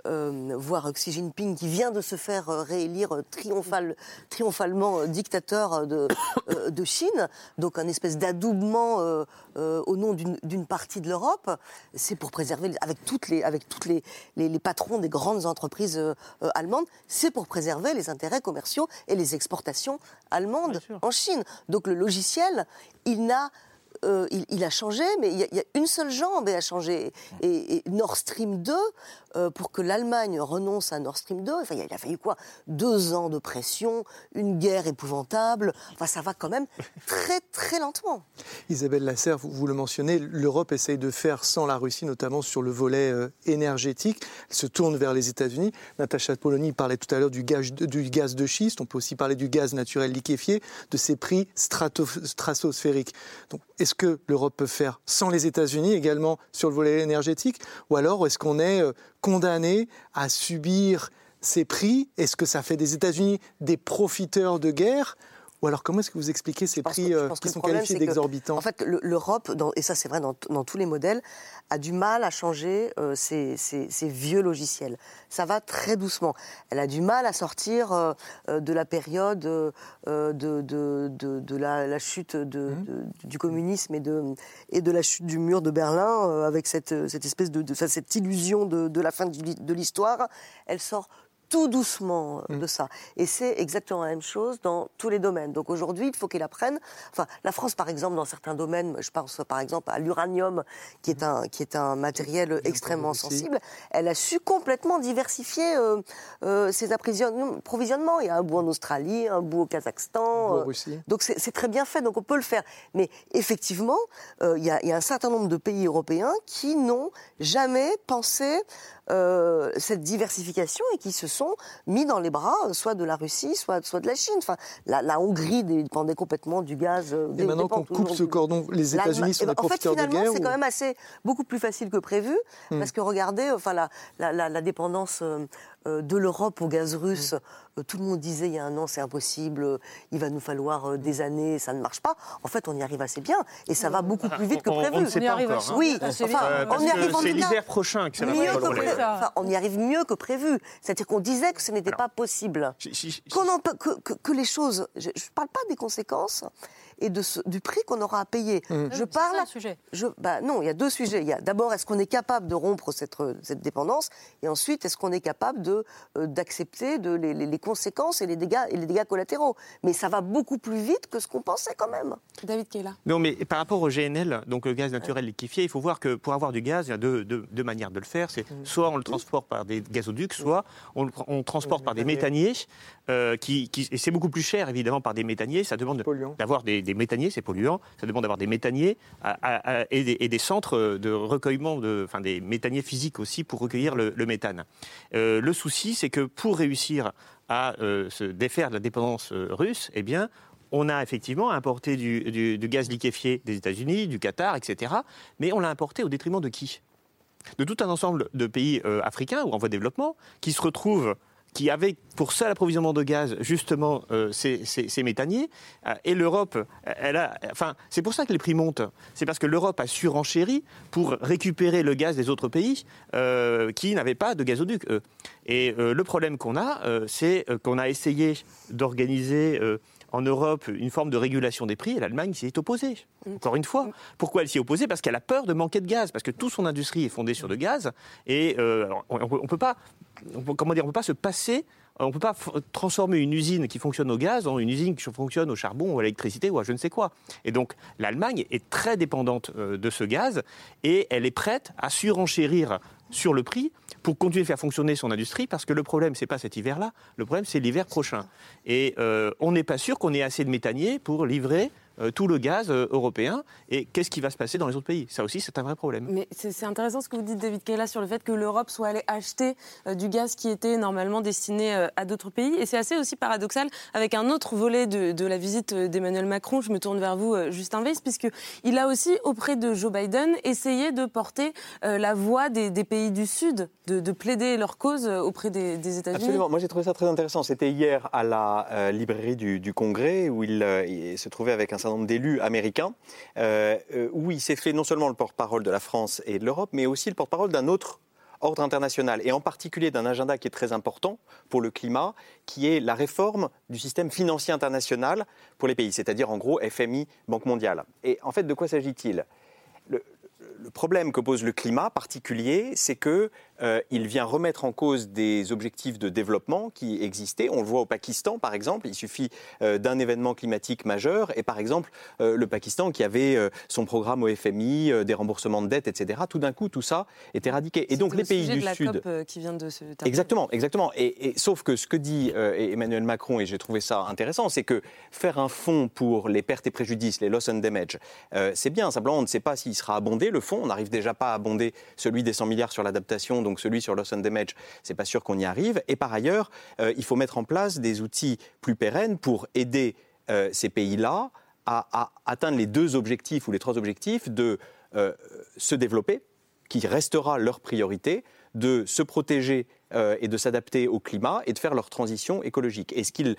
Speaker 9: euh, voir Xi Jinping qui vient de se faire euh, réélire euh, triomphal, triomphalement dictateur de, de, Chine, donc un espèce d'adoubement au nom d'une partie de l'Europe, c'est pour préserver, avec toutes les, avec toutes les, les, patrons des grandes entreprises allemandes, c'est pour préserver les intérêts commerciaux et les exportations allemandes en Chine. Donc le logiciel, il n'a euh, il, a changé, mais il y, a, une seule jambe à changer. Et, Nord Stream 2, euh, pour que l'Allemagne renonce à Nord Stream 2, enfin, il a fallu quoi? Deux ans de pression, une guerre épouvantable. Enfin, ça va quand même très, très lentement.
Speaker 13: Isabelle Lasserre, vous, le mentionnez, l'Europe essaye de faire sans la Russie, notamment sur le volet euh, énergétique. Elle se tourne vers les États-Unis. Natacha Polony parlait tout à l'heure du gaz, de schiste. On peut aussi parler du gaz naturel liquéfié, de ses prix stratosphériques. Est-ce que l'Europe peut faire sans les États-Unis également sur le volet énergétique Ou alors est-ce qu'on est euh, condamné à subir ces prix? Est-ce que ça fait des États-Unis des profiteurs de guerre? Ou alors, comment est-ce que vous expliquez ces prix euh, qui sont qualifiés d'exorbitants
Speaker 9: En fait, l'Europe, et ça c'est vrai dans, tous les modèles, a du mal à changer euh, ses, vieux logiciels. Ça va très doucement. Elle a du mal à sortir euh, de la période de, de, la, chute mmh. du communisme et de, et de la chute du mur de Berlin, avec cette, cette espèce de, cette illusion de, la fin de l'histoire. Elle sort tout doucement euh, mm. de ça. Et c'est exactement la même chose dans tous les domaines. Donc aujourd'hui, il faut qu'elle apprenne. Enfin, la France, par exemple, dans certains domaines, je pense par exemple à l'uranium, qui est un qui est un matériel extrêmement sensible. Elle a su complètement diversifier euh, euh, ses approvisionnements. Il y a un bout en Australie, un bout au Kazakhstan. donc c'est très bien fait. Donc on peut le faire. Mais effectivement, il y, a, il y a un certain nombre de pays européens qui n'ont jamais pensé cette diversification et qui se sont mis dans les bras soit de la Russie, soit, soit de la Chine. Enfin, la, la Hongrie dépendait complètement du gaz.
Speaker 13: Et maintenant qu'on coupe ce cordon, les États-Unis sont des profiteurs
Speaker 9: de
Speaker 13: guerre
Speaker 9: c'est quand même assez beaucoup plus facile que prévu, hmm. parce que regardez, enfin la, la, la dépendance euh, de l'Europe au gaz russe. Euh, tout le monde disait il y a un an c'est impossible, euh, il va nous falloir des années, ça ne marche pas. En fait, on y arrive assez bien et ça va beaucoup plus vite que prévu.
Speaker 14: On, on, y arrive encore, hein.
Speaker 9: Oui,
Speaker 14: enfin, on y arrive C'est l'hiver prochain que ça va mieux
Speaker 9: que On y arrive mieux que prévu. C'est-à-dire qu'on disait que ce n'était pas possible. que, les choses. Je ne parle pas des conséquences et de du prix qu'on aura à payer.
Speaker 11: Mmh. Je parle. un sujet.
Speaker 9: Je, bah, non, il y a deux sujets. Il y a d'abord, est-ce qu'on est capable de rompre cette, cette dépendance? Et ensuite, est-ce qu'on est capable de, euh, d'accepter de, les, les, conséquences et les, dégâts, et les dégâts collatéraux? Mais ça va beaucoup plus vite que ce qu'on pensait quand même.
Speaker 2: David Kayla.
Speaker 14: Non, mais par rapport au GNL, donc le gaz naturel liquéfié, il faut voir que pour avoir du gaz, il y a deux, deux, manières de le faire. C'est mmh. soit on le transporte par des gazoducs, soit on le on transporte par des méthaniers. Euh, qui, qui, et c'est beaucoup plus cher, évidemment, par des méthaniers. Ça demande d'avoir des, des, méthaniers, c'est polluant. Ça demande d'avoir des méthaniers et, des, des, centres de recueillement, de, enfin des méthaniers physiques aussi pour recueillir le, méthane. Euh, le souci, c'est que pour réussir à euh, se défaire de la dépendance russe, eh bien, on a effectivement importé du gaz liquéfié des États-Unis, du Qatar, etc. Mais on l'a importé au détriment de qui? De tout un ensemble de pays africains ou en voie de développement qui se retrouvent qui avait pour seul approvisionnement de gaz justement euh, ces, méthaniers. Euh, et l'Europe, elle a, enfin, c'est pour ça que les prix montent. C'est parce que l'Europe a surenchéri pour récupérer le gaz des autres pays euh, qui n'avaient pas de gazoduc. Et le problème qu'on a, c'est qu'on a essayé d'organiser en Europe une forme de régulation des prix et l'Allemagne s'y est opposée. Encore une fois. Pourquoi elle s'y est opposée? Parce qu'elle a peur de manquer de gaz, parce que toute son industrie est fondée sur le gaz et on ne peut pas on comment dire, on peut pas se passer on ne peut pas transformer une usine qui fonctionne au gaz en une usine qui fonctionne au charbon ou à l'électricité ou à je ne sais quoi. Et donc l'Allemagne est très dépendante euh, de ce gaz et elle est prête à surenchérir sur le prix pour continuer à faire fonctionner son industrie parce que le problème c'est pas cet hiver-là, le problème c'est l'hiver prochain. Et euh, on n'est pas sûr qu'on ait assez de méthaniers pour livrer euh, tout le gaz euh, européen. Et qu'est-ce qui va se passer dans les autres pays? Ça aussi, c'est un vrai problème.
Speaker 2: Mais c'est intéressant ce que vous dites, David Kayla, sur le fait que l'Europe soit allée acheter euh, du gaz qui était normalement destiné à d'autres pays. Et c'est assez aussi paradoxal avec un autre volet de, la visite d'Emmanuel Macron. Je me tourne vers vous, Justin Weiss, puisqu'il a aussi, auprès de Joe Biden, essayé de porter la voix des, pays du Sud, de, plaider leur cause auprès des, États-Unis.
Speaker 10: Absolument. Moi, j'ai trouvé ça très intéressant. C'était hier à la librairie du, du Congrès où il, il, se trouvait avec un certain d'élus américains, euh, euh, où il s'est fait non seulement le porte-parole de la France et de l'Europe, mais aussi le porte-parole d'un autre ordre international, et en particulier d'un agenda qui est très important pour le climat, qui est la réforme du système financier international pour les pays, c'est-à-dire en gros FMI, Banque mondiale. Et en fait, de quoi s'agit-il? Le problème que pose le climat particulier, c'est que euh, il vient remettre en cause des objectifs de développement qui existaient. On le voit au Pakistan, par exemple. Il suffit euh, d'un événement climatique majeur. Et par exemple, euh, le Pakistan qui avait son programme au FMI, des remboursements de dettes, etc. Tout d'un coup, tout ça est éradiqué.
Speaker 2: Et donc les pays du Sud, qui vient de se
Speaker 10: exactement, exactement. Et, sauf que ce que dit Emmanuel Macron, et j'ai trouvé ça intéressant, c'est que faire un fonds pour les pertes et préjudices, les loss and damage, c'est bien. Simplement, on ne sait pas s'il sera abondé le fonds. On n'arrive déjà pas à abonder celui des 100 milliards sur l'adaptation donc celui sur loss and damage, c'est pas sûr qu'on y arrive. Et par ailleurs, euh, il faut mettre en place des outils plus pérennes pour aider euh, ces pays-là à, atteindre les deux objectifs ou les trois objectifs de euh, se développer, qui restera leur priorité, de se protéger et de s'adapter au climat et de faire leur transition écologique. Et ce qu'il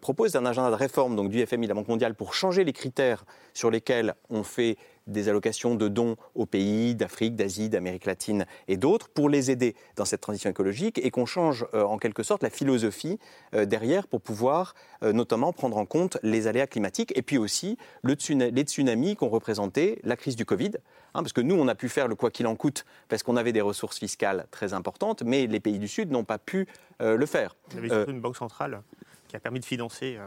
Speaker 10: propose d'un agenda de réforme donc du FMI, la Banque mondiale, pour changer les critères sur lesquels on fait des allocations de dons aux pays d'Afrique, d'Asie, d'Amérique latine et d'autres pour les aider dans cette transition écologique et qu'on change euh, en quelque sorte la philosophie euh, derrière pour pouvoir euh, notamment prendre en compte les aléas climatiques et puis aussi les tsunamis qu'ont représenté la crise du Covid. Hein, parce que nous, on a pu faire le quoi qu'il en coûte parce qu'on avait des ressources fiscales très importantes, mais les pays du Sud n'ont pas pu le faire.
Speaker 14: Il y avait surtout une banque centrale qui a permis de financer.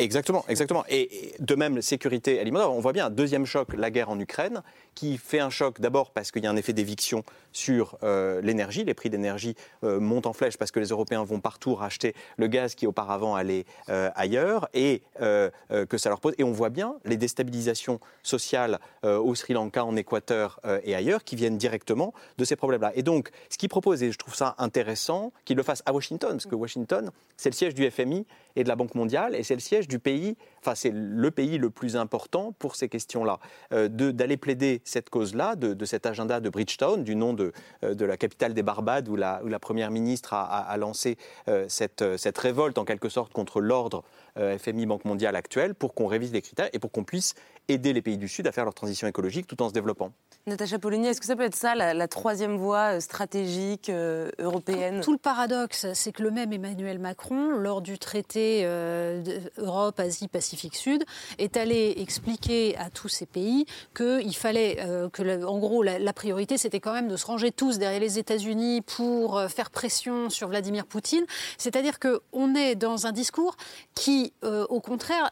Speaker 10: Exactement, exactement. Et de même, sécurité alimentaire, on voit bien un deuxième choc, la guerre en Ukraine, qui fait un choc d'abord parce qu'il y a un effet d'éviction sur euh, l'énergie. Les prix d'énergie euh, montent en flèche parce que les Européens vont partout racheter le gaz qui auparavant allait euh, ailleurs et que ça leur pose. Et on voit bien les déstabilisations sociales au Sri Lanka, en Équateur et ailleurs qui viennent directement de ces problèmes-là. Et donc, ce qu'ils proposent, et je trouve ça intéressant, qu'ils le fassent à Washington, parce que Washington, c'est le siège du FMI et de la Banque mondiale, et c'est le siège du pays, enfin c'est le pays le plus important pour ces questions-là, d'aller plaider cette cause-là, de, cet agenda de Bridgetown, du nom de, euh, de la capitale des Barbades, où la, où la Première ministre a, lancé euh, cette, euh, cette, révolte en quelque sorte contre l'ordre FMI Banque mondiale actuel, pour qu'on révise les critères et pour qu'on puisse aider les pays du Sud à faire leur transition écologique tout en se développant.
Speaker 2: Natacha Polony, est-ce que ça peut être ça, la, troisième voie stratégique européenne?
Speaker 11: Tout, le paradoxe, c'est que le même Emmanuel Macron, lors du traité Europe, Asie, Sud, est allé expliquer à tous ces pays qu'il fallait euh, que, en gros, la, priorité, c'était quand même de se ranger tous derrière les États-Unis pour euh, faire pression sur Vladimir Poutine. C'est-à-dire qu'on est dans un discours qui, euh, au contraire,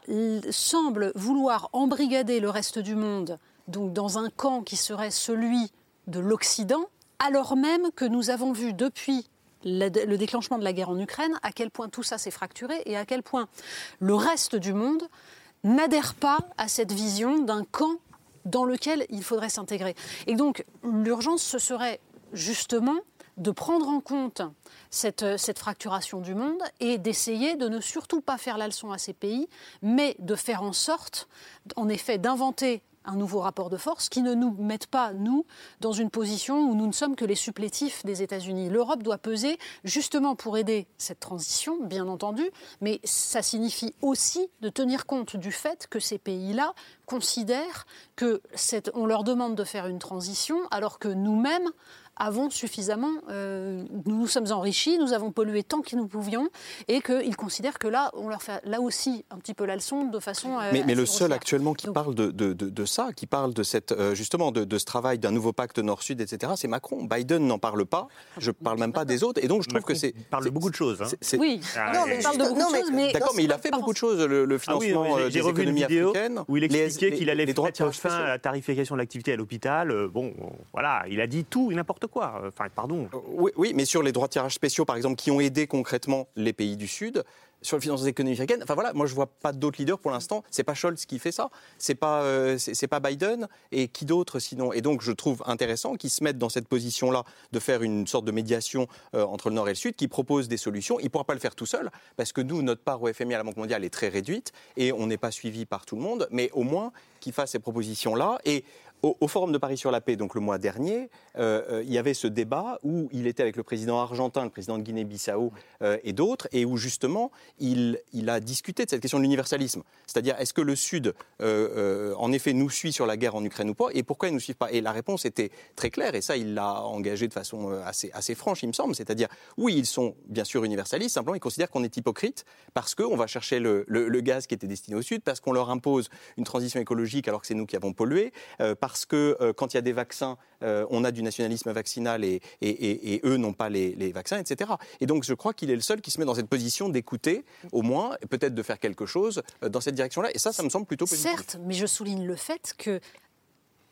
Speaker 11: semble vouloir embrigader le reste du monde, donc dans un camp qui serait celui de l'Occident, alors même que nous avons vu depuis le déclenchement de la guerre en Ukraine, à quel point tout ça s'est fracturé et à quel point le reste du monde n'adhère pas à cette vision d'un camp dans lequel il faudrait s'intégrer. Et donc, l'urgence, ce serait justement de prendre en compte cette, cette, fracturation du monde et d'essayer de ne surtout pas faire la leçon à ces pays, mais de faire en sorte, en effet, d'inventer un nouveau rapport de force qui ne nous mette pas, nous, dans une position où nous ne sommes que les supplétifs des États-Unis. L'Europe doit peser justement pour aider cette transition, bien entendu, mais ça signifie aussi de tenir compte du fait que ces pays-là considèrent que on leur demande de faire une transition alors que nous-mêmes avons suffisamment, euh, nous nous sommes enrichis, nous avons pollué tant que nous pouvions, et qu'ils considèrent que là, on leur fait là aussi un petit peu la leçon de façon.
Speaker 10: Euh, mais, mais le seul actuellement qui parle de, de, de, ça, qui parle de cette, euh, justement de, ce travail d'un nouveau pacte Nord-Sud, etc., c'est Macron. Biden n'en parle pas, je ne parle même pas des autres, et donc je trouve que c'est.
Speaker 14: Il parle de beaucoup de choses. Hein.
Speaker 11: Oui,
Speaker 10: ah, non, mais il parle de beaucoup de choses, mais. D'accord, mais il a fait beaucoup de choses, le, financement ah des économies africaines.
Speaker 14: Où il expliquait qu'il allait mettre fin à la tarification de l'activité à l'hôpital. Bon, voilà, il a dit tout et n'importe quoi. Enfin, pardon.
Speaker 10: Oui, mais sur les droits de tirage spéciaux, par exemple, qui ont aidé concrètement les pays du Sud, sur le financement économique américaine. Enfin voilà, moi je vois pas d'autres leaders pour l'instant. C'est pas Scholz qui fait ça, c'est pas euh, pas Biden et qui d'autre sinon? Et donc je trouve intéressant qu'ils se mettent dans cette position-là de faire une sorte de médiation euh, entre le Nord et le Sud, qui propose des solutions. Il pourra pas le faire tout seul parce que nous notre part au FMI à la Banque mondiale est très réduite et on n'est pas suivi par tout le monde. Mais au moins qu'il fasse ces propositions-là et au, Forum de Paris sur la paix, donc le mois dernier, euh, euh, il y avait ce débat où il était avec le président argentin, le président de Guinée-Bissau euh, et d'autres, et où justement il, a discuté de cette question de l'universalisme. C'est-à-dire, est-ce que le Sud, en effet, nous suit sur la guerre en Ukraine ou pas, et pourquoi il ne nous suit pas? Et la réponse était très claire, et ça, il l'a engagé de façon assez, assez franche, il me semble. C'est-à-dire, oui, ils sont bien sûr universalistes, simplement ils considèrent qu'on est hypocrite parce qu'on va chercher le, le, gaz qui était destiné au Sud, parce qu'on leur impose une transition écologique alors que c'est nous qui avons pollué, parce que euh, quand il y a des vaccins, euh, on a du nationalisme vaccinal et, eux n'ont pas les, vaccins, etc. Et donc je crois qu'il est le seul qui se met dans cette position d'écouter, au moins, peut-être de faire quelque chose euh, dans cette direction-là. Et ça, ça me semble plutôt positif.
Speaker 11: Certes, mais je souligne le fait que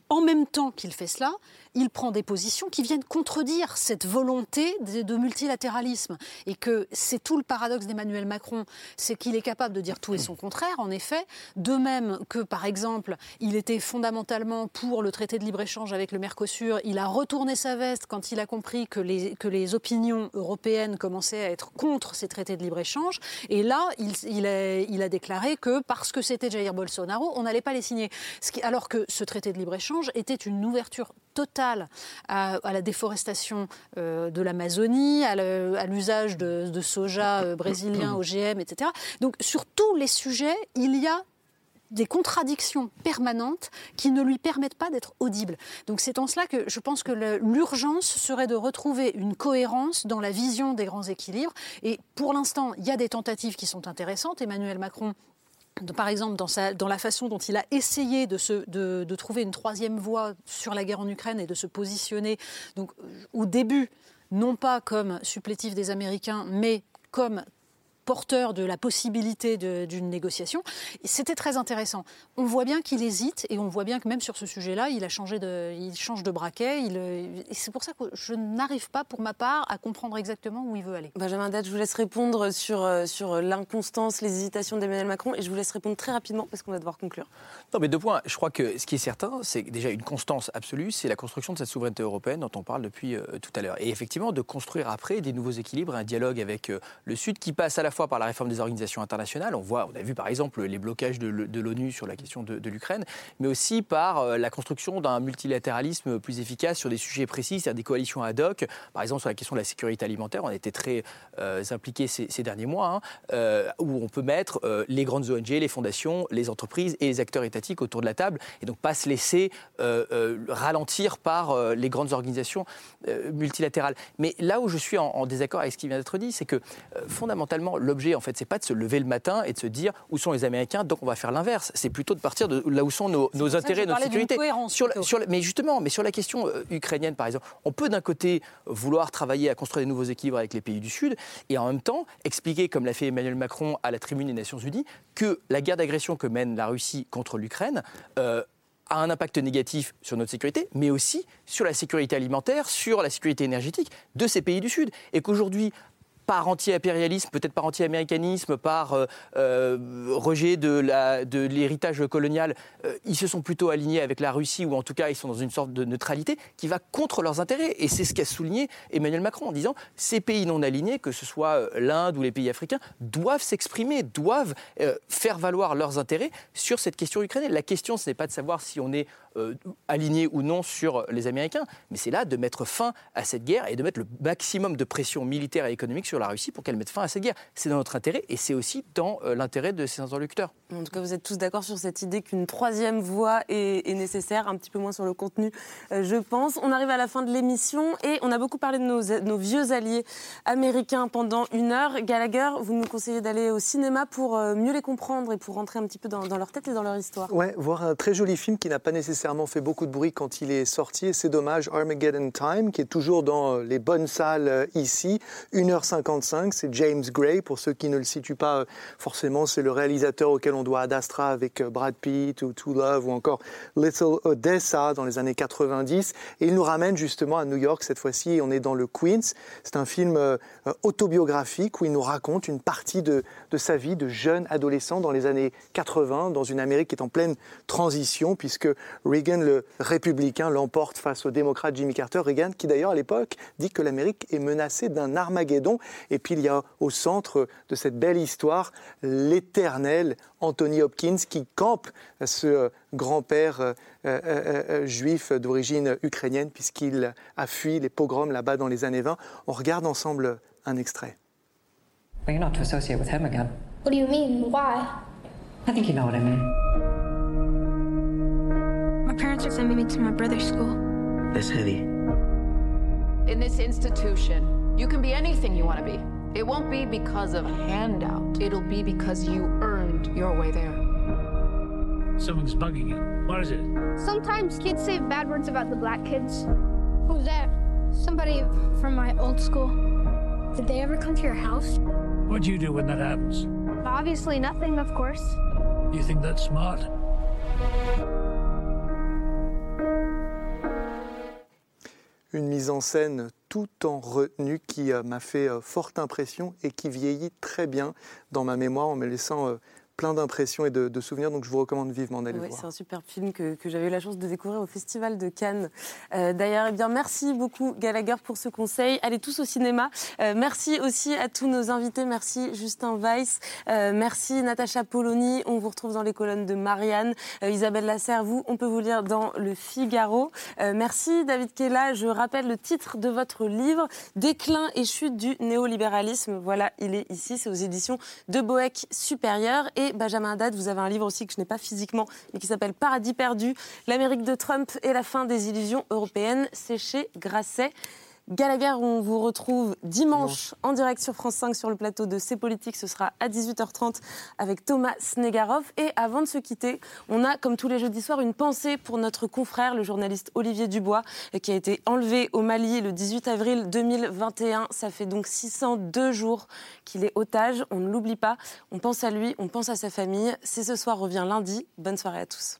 Speaker 11: en même temps qu'il fait cela, il prend des positions qui viennent contredire cette volonté de, multilatéralisme. Et que c'est tout le paradoxe d'Emmanuel Macron, c'est qu'il est capable de dire tout et son contraire, en effet. De même que, par exemple, il était fondamentalement pour le traité de libre-échange avec le Mercosur, il a retourné sa veste quand il a compris que les, que les opinions européennes commençaient à être contre ces traités de libre-échange. Et là, il, a, déclaré que parce que c'était Jair Bolsonaro, on n'allait pas les signer. Alors que ce traité de libre-échange était une ouverture totale à, la déforestation euh, de l'Amazonie, à l'usage de, soja euh, brésilien, OGM, etc. Donc sur tous les sujets, il y a des contradictions permanentes qui ne lui permettent pas d'être audible. Donc c'est en cela que je pense que l'urgence serait de retrouver une cohérence dans la vision des grands équilibres. Et pour l'instant, il y a des tentatives qui sont intéressantes. Emmanuel Macron par exemple, dans, la façon dont il a essayé de, trouver une troisième voie sur la guerre en Ukraine et de se positionner, au début, non pas comme supplétif des Américains, mais comme porteur de la possibilité d'une négociation. C'était très intéressant. On voit bien qu'il hésite et on voit bien que même sur ce sujet-là, il a changé de, il change de braquet. c'est pour ça que je n'arrive pas, pour ma part, à comprendre exactement où il veut aller.
Speaker 2: Benjamin Date, je vous laisse répondre sur, euh, sur l'inconstance, les hésitations d'Emmanuel Macron et je vous laisse répondre très rapidement parce qu'on va devoir conclure.
Speaker 12: Non, mais deux points. Je crois que ce qui est certain, c'est déjà une constance absolue, c'est la construction de cette souveraineté européenne dont on parle depuis euh, tout à l'heure. Et effectivement, de construire après des nouveaux équilibres, un dialogue avec euh, le Sud qui passe à la fois par la réforme des organisations internationales. On voit, on a vu par exemple les blocages de, l'ONU sur la question de, l'Ukraine, mais aussi par euh, la construction d'un multilatéralisme plus efficace sur des sujets précis, c'est-à-dire des coalitions ad hoc. Par exemple, sur la question de la sécurité alimentaire, on a été très impliqués ces, derniers mois, hein, où on peut mettre les grandes ONG, les fondations, les entreprises et les acteurs étatiques autour de la table, et donc pas se laisser ralentir par les grandes organisations multilatérales. Mais là où je suis en, désaccord avec ce qui vient d'être dit, c'est que euh, fondamentalement, l'objet, en fait, c'est pas de se lever le matin et de se dire où sont les Américains, donc on va faire l'inverse. C'est plutôt de partir de là où sont nos, intérêts, notre sécurité. Sur, sur, mais justement, mais sur la question euh, ukrainienne, par exemple, on peut d'un côté vouloir travailler à construire des nouveaux équilibres avec les pays du Sud et en même temps expliquer, comme l'a fait Emmanuel Macron à la tribune des Nations Unies, que la guerre d'agression que mène la Russie contre l'Ukraine euh, a un impact négatif sur notre sécurité, mais aussi sur la sécurité alimentaire, sur la sécurité énergétique de ces pays du Sud. Et qu'aujourd'hui, par anti-impérialisme, peut-être par anti-américanisme, par euh, euh, rejet de, l'héritage colonial, euh, ils se sont plutôt alignés avec la Russie, ou en tout cas ils sont dans une sorte de neutralité qui va contre leurs intérêts. Et c'est ce qu'a souligné Emmanuel Macron en disant ces pays non alignés, que ce soit l'Inde ou les pays africains, doivent s'exprimer, doivent faire valoir leurs intérêts sur cette question ukrainienne. La question, ce n'est pas de savoir si on est aligné ou non sur les Américains, mais c'est là de mettre fin à cette guerre et de mettre le maximum de pression militaire et économique sur la Russie pour qu'elle mette fin à cette guerre. C'est dans notre intérêt et c'est aussi dans euh, l'intérêt de ses interlocuteurs.
Speaker 2: En tout cas, vous êtes tous d'accord sur cette idée qu'une troisième voie est, nécessaire, un petit peu moins sur le contenu, euh, je pense. On arrive à la fin de l'émission et on a beaucoup parlé de nos, vieux alliés américains pendant une heure. Gallagher, vous nous conseillez d'aller au cinéma pour euh, mieux les comprendre et pour rentrer un petit peu dans, leur tête et dans leur histoire.
Speaker 13: Ouais, voir un très joli film qui n'a pas nécessairement fait beaucoup de bruit quand il est sorti. C'est dommage, Armageddon Time, qui est toujours dans les bonnes salles ici. 1h50 c'est James Gray. Pour ceux qui ne le situent pas euh, forcément, c'est le réalisateur auquel on doit Ad Astra avec euh, Brad Pitt ou To Love ou encore Little Odessa dans les années 90. Et il nous ramène justement à New York cette fois-ci. On est dans le Queens. C'est un film euh, autobiographique où il nous raconte une partie de, de sa vie de jeune adolescent dans les années 80 dans une Amérique qui est en pleine transition puisque Reagan, le républicain, l'emporte face au démocrate Jimmy Carter. Reagan qui d'ailleurs à l'époque dit que l'Amérique est menacée d'un Armageddon et puis il y a au centre de cette belle histoire l'éternel Anthony Hopkins qui campe ce euh, grand-père euh, euh, juif d'origine ukrainienne puisqu'il a fui les pogroms là-bas dans les années 20. On regarde ensemble un extrait.
Speaker 15: But you're not to associate with him again.
Speaker 16: What do you mean? Why?
Speaker 15: I think you know what I mean.
Speaker 16: My parents are sending me to my brother's school.
Speaker 15: That's heavy.
Speaker 17: In this institution, You can be anything you want to be. It won't be because of a handout. It'll be because you earned your way there.
Speaker 18: Someone's bugging you. What is it?
Speaker 16: Sometimes kids say bad words about the black kids. Who's that? Somebody from my old school. Did they ever come to your house?
Speaker 18: What do you do when that happens?
Speaker 16: Obviously nothing, of course.
Speaker 18: You think that's smart?
Speaker 13: une mise en scène tout en retenue qui euh, m'a fait euh, forte impression et qui vieillit très bien dans ma mémoire en me laissant euh, plein d'impressions et de, souvenirs, donc je vous recommande vivement d'aller
Speaker 2: oui,
Speaker 13: voir.
Speaker 2: C'est un super film que, que j'avais eu la chance de découvrir au Festival de Cannes. Euh, D'ailleurs, eh bien, merci beaucoup Gallagher pour ce conseil. Allez tous au cinéma. Euh, merci aussi à tous nos invités. Merci Justin Weiss. Euh, merci Natacha Polony. On vous retrouve dans les colonnes de Marianne. Isabelle Lasserre, vous, on peut vous lire dans Le Figaro. Merci David Kella. Je rappelle le titre de votre livre, Déclin et chute du néolibéralisme. Voilà, il est ici. C'est aux éditions de Boeck Supérieur. Et Benjamin Haddad, vous avez un livre aussi que je n'ai pas physiquement, mais qui s'appelle Paradis perdu, l'Amérique de Trump et la fin des illusions européennes. C'est Grasset. Gallagher, on vous retrouve dimanche en direct sur France 5 sur le plateau de C'est Politique. Ce sera à 18h30 avec Thomas Snegarov. Et avant de se quitter, on a, comme tous les jeudis soirs, une pensée pour notre confrère, le journaliste Olivier Dubois, qui a été enlevé au Mali le 18 avril 2021. Ça fait donc 602 jours qu'il est otage. On ne l'oublie pas. On pense à lui, on pense à sa famille. C'est ce soir revient lundi. Bonne soirée à tous.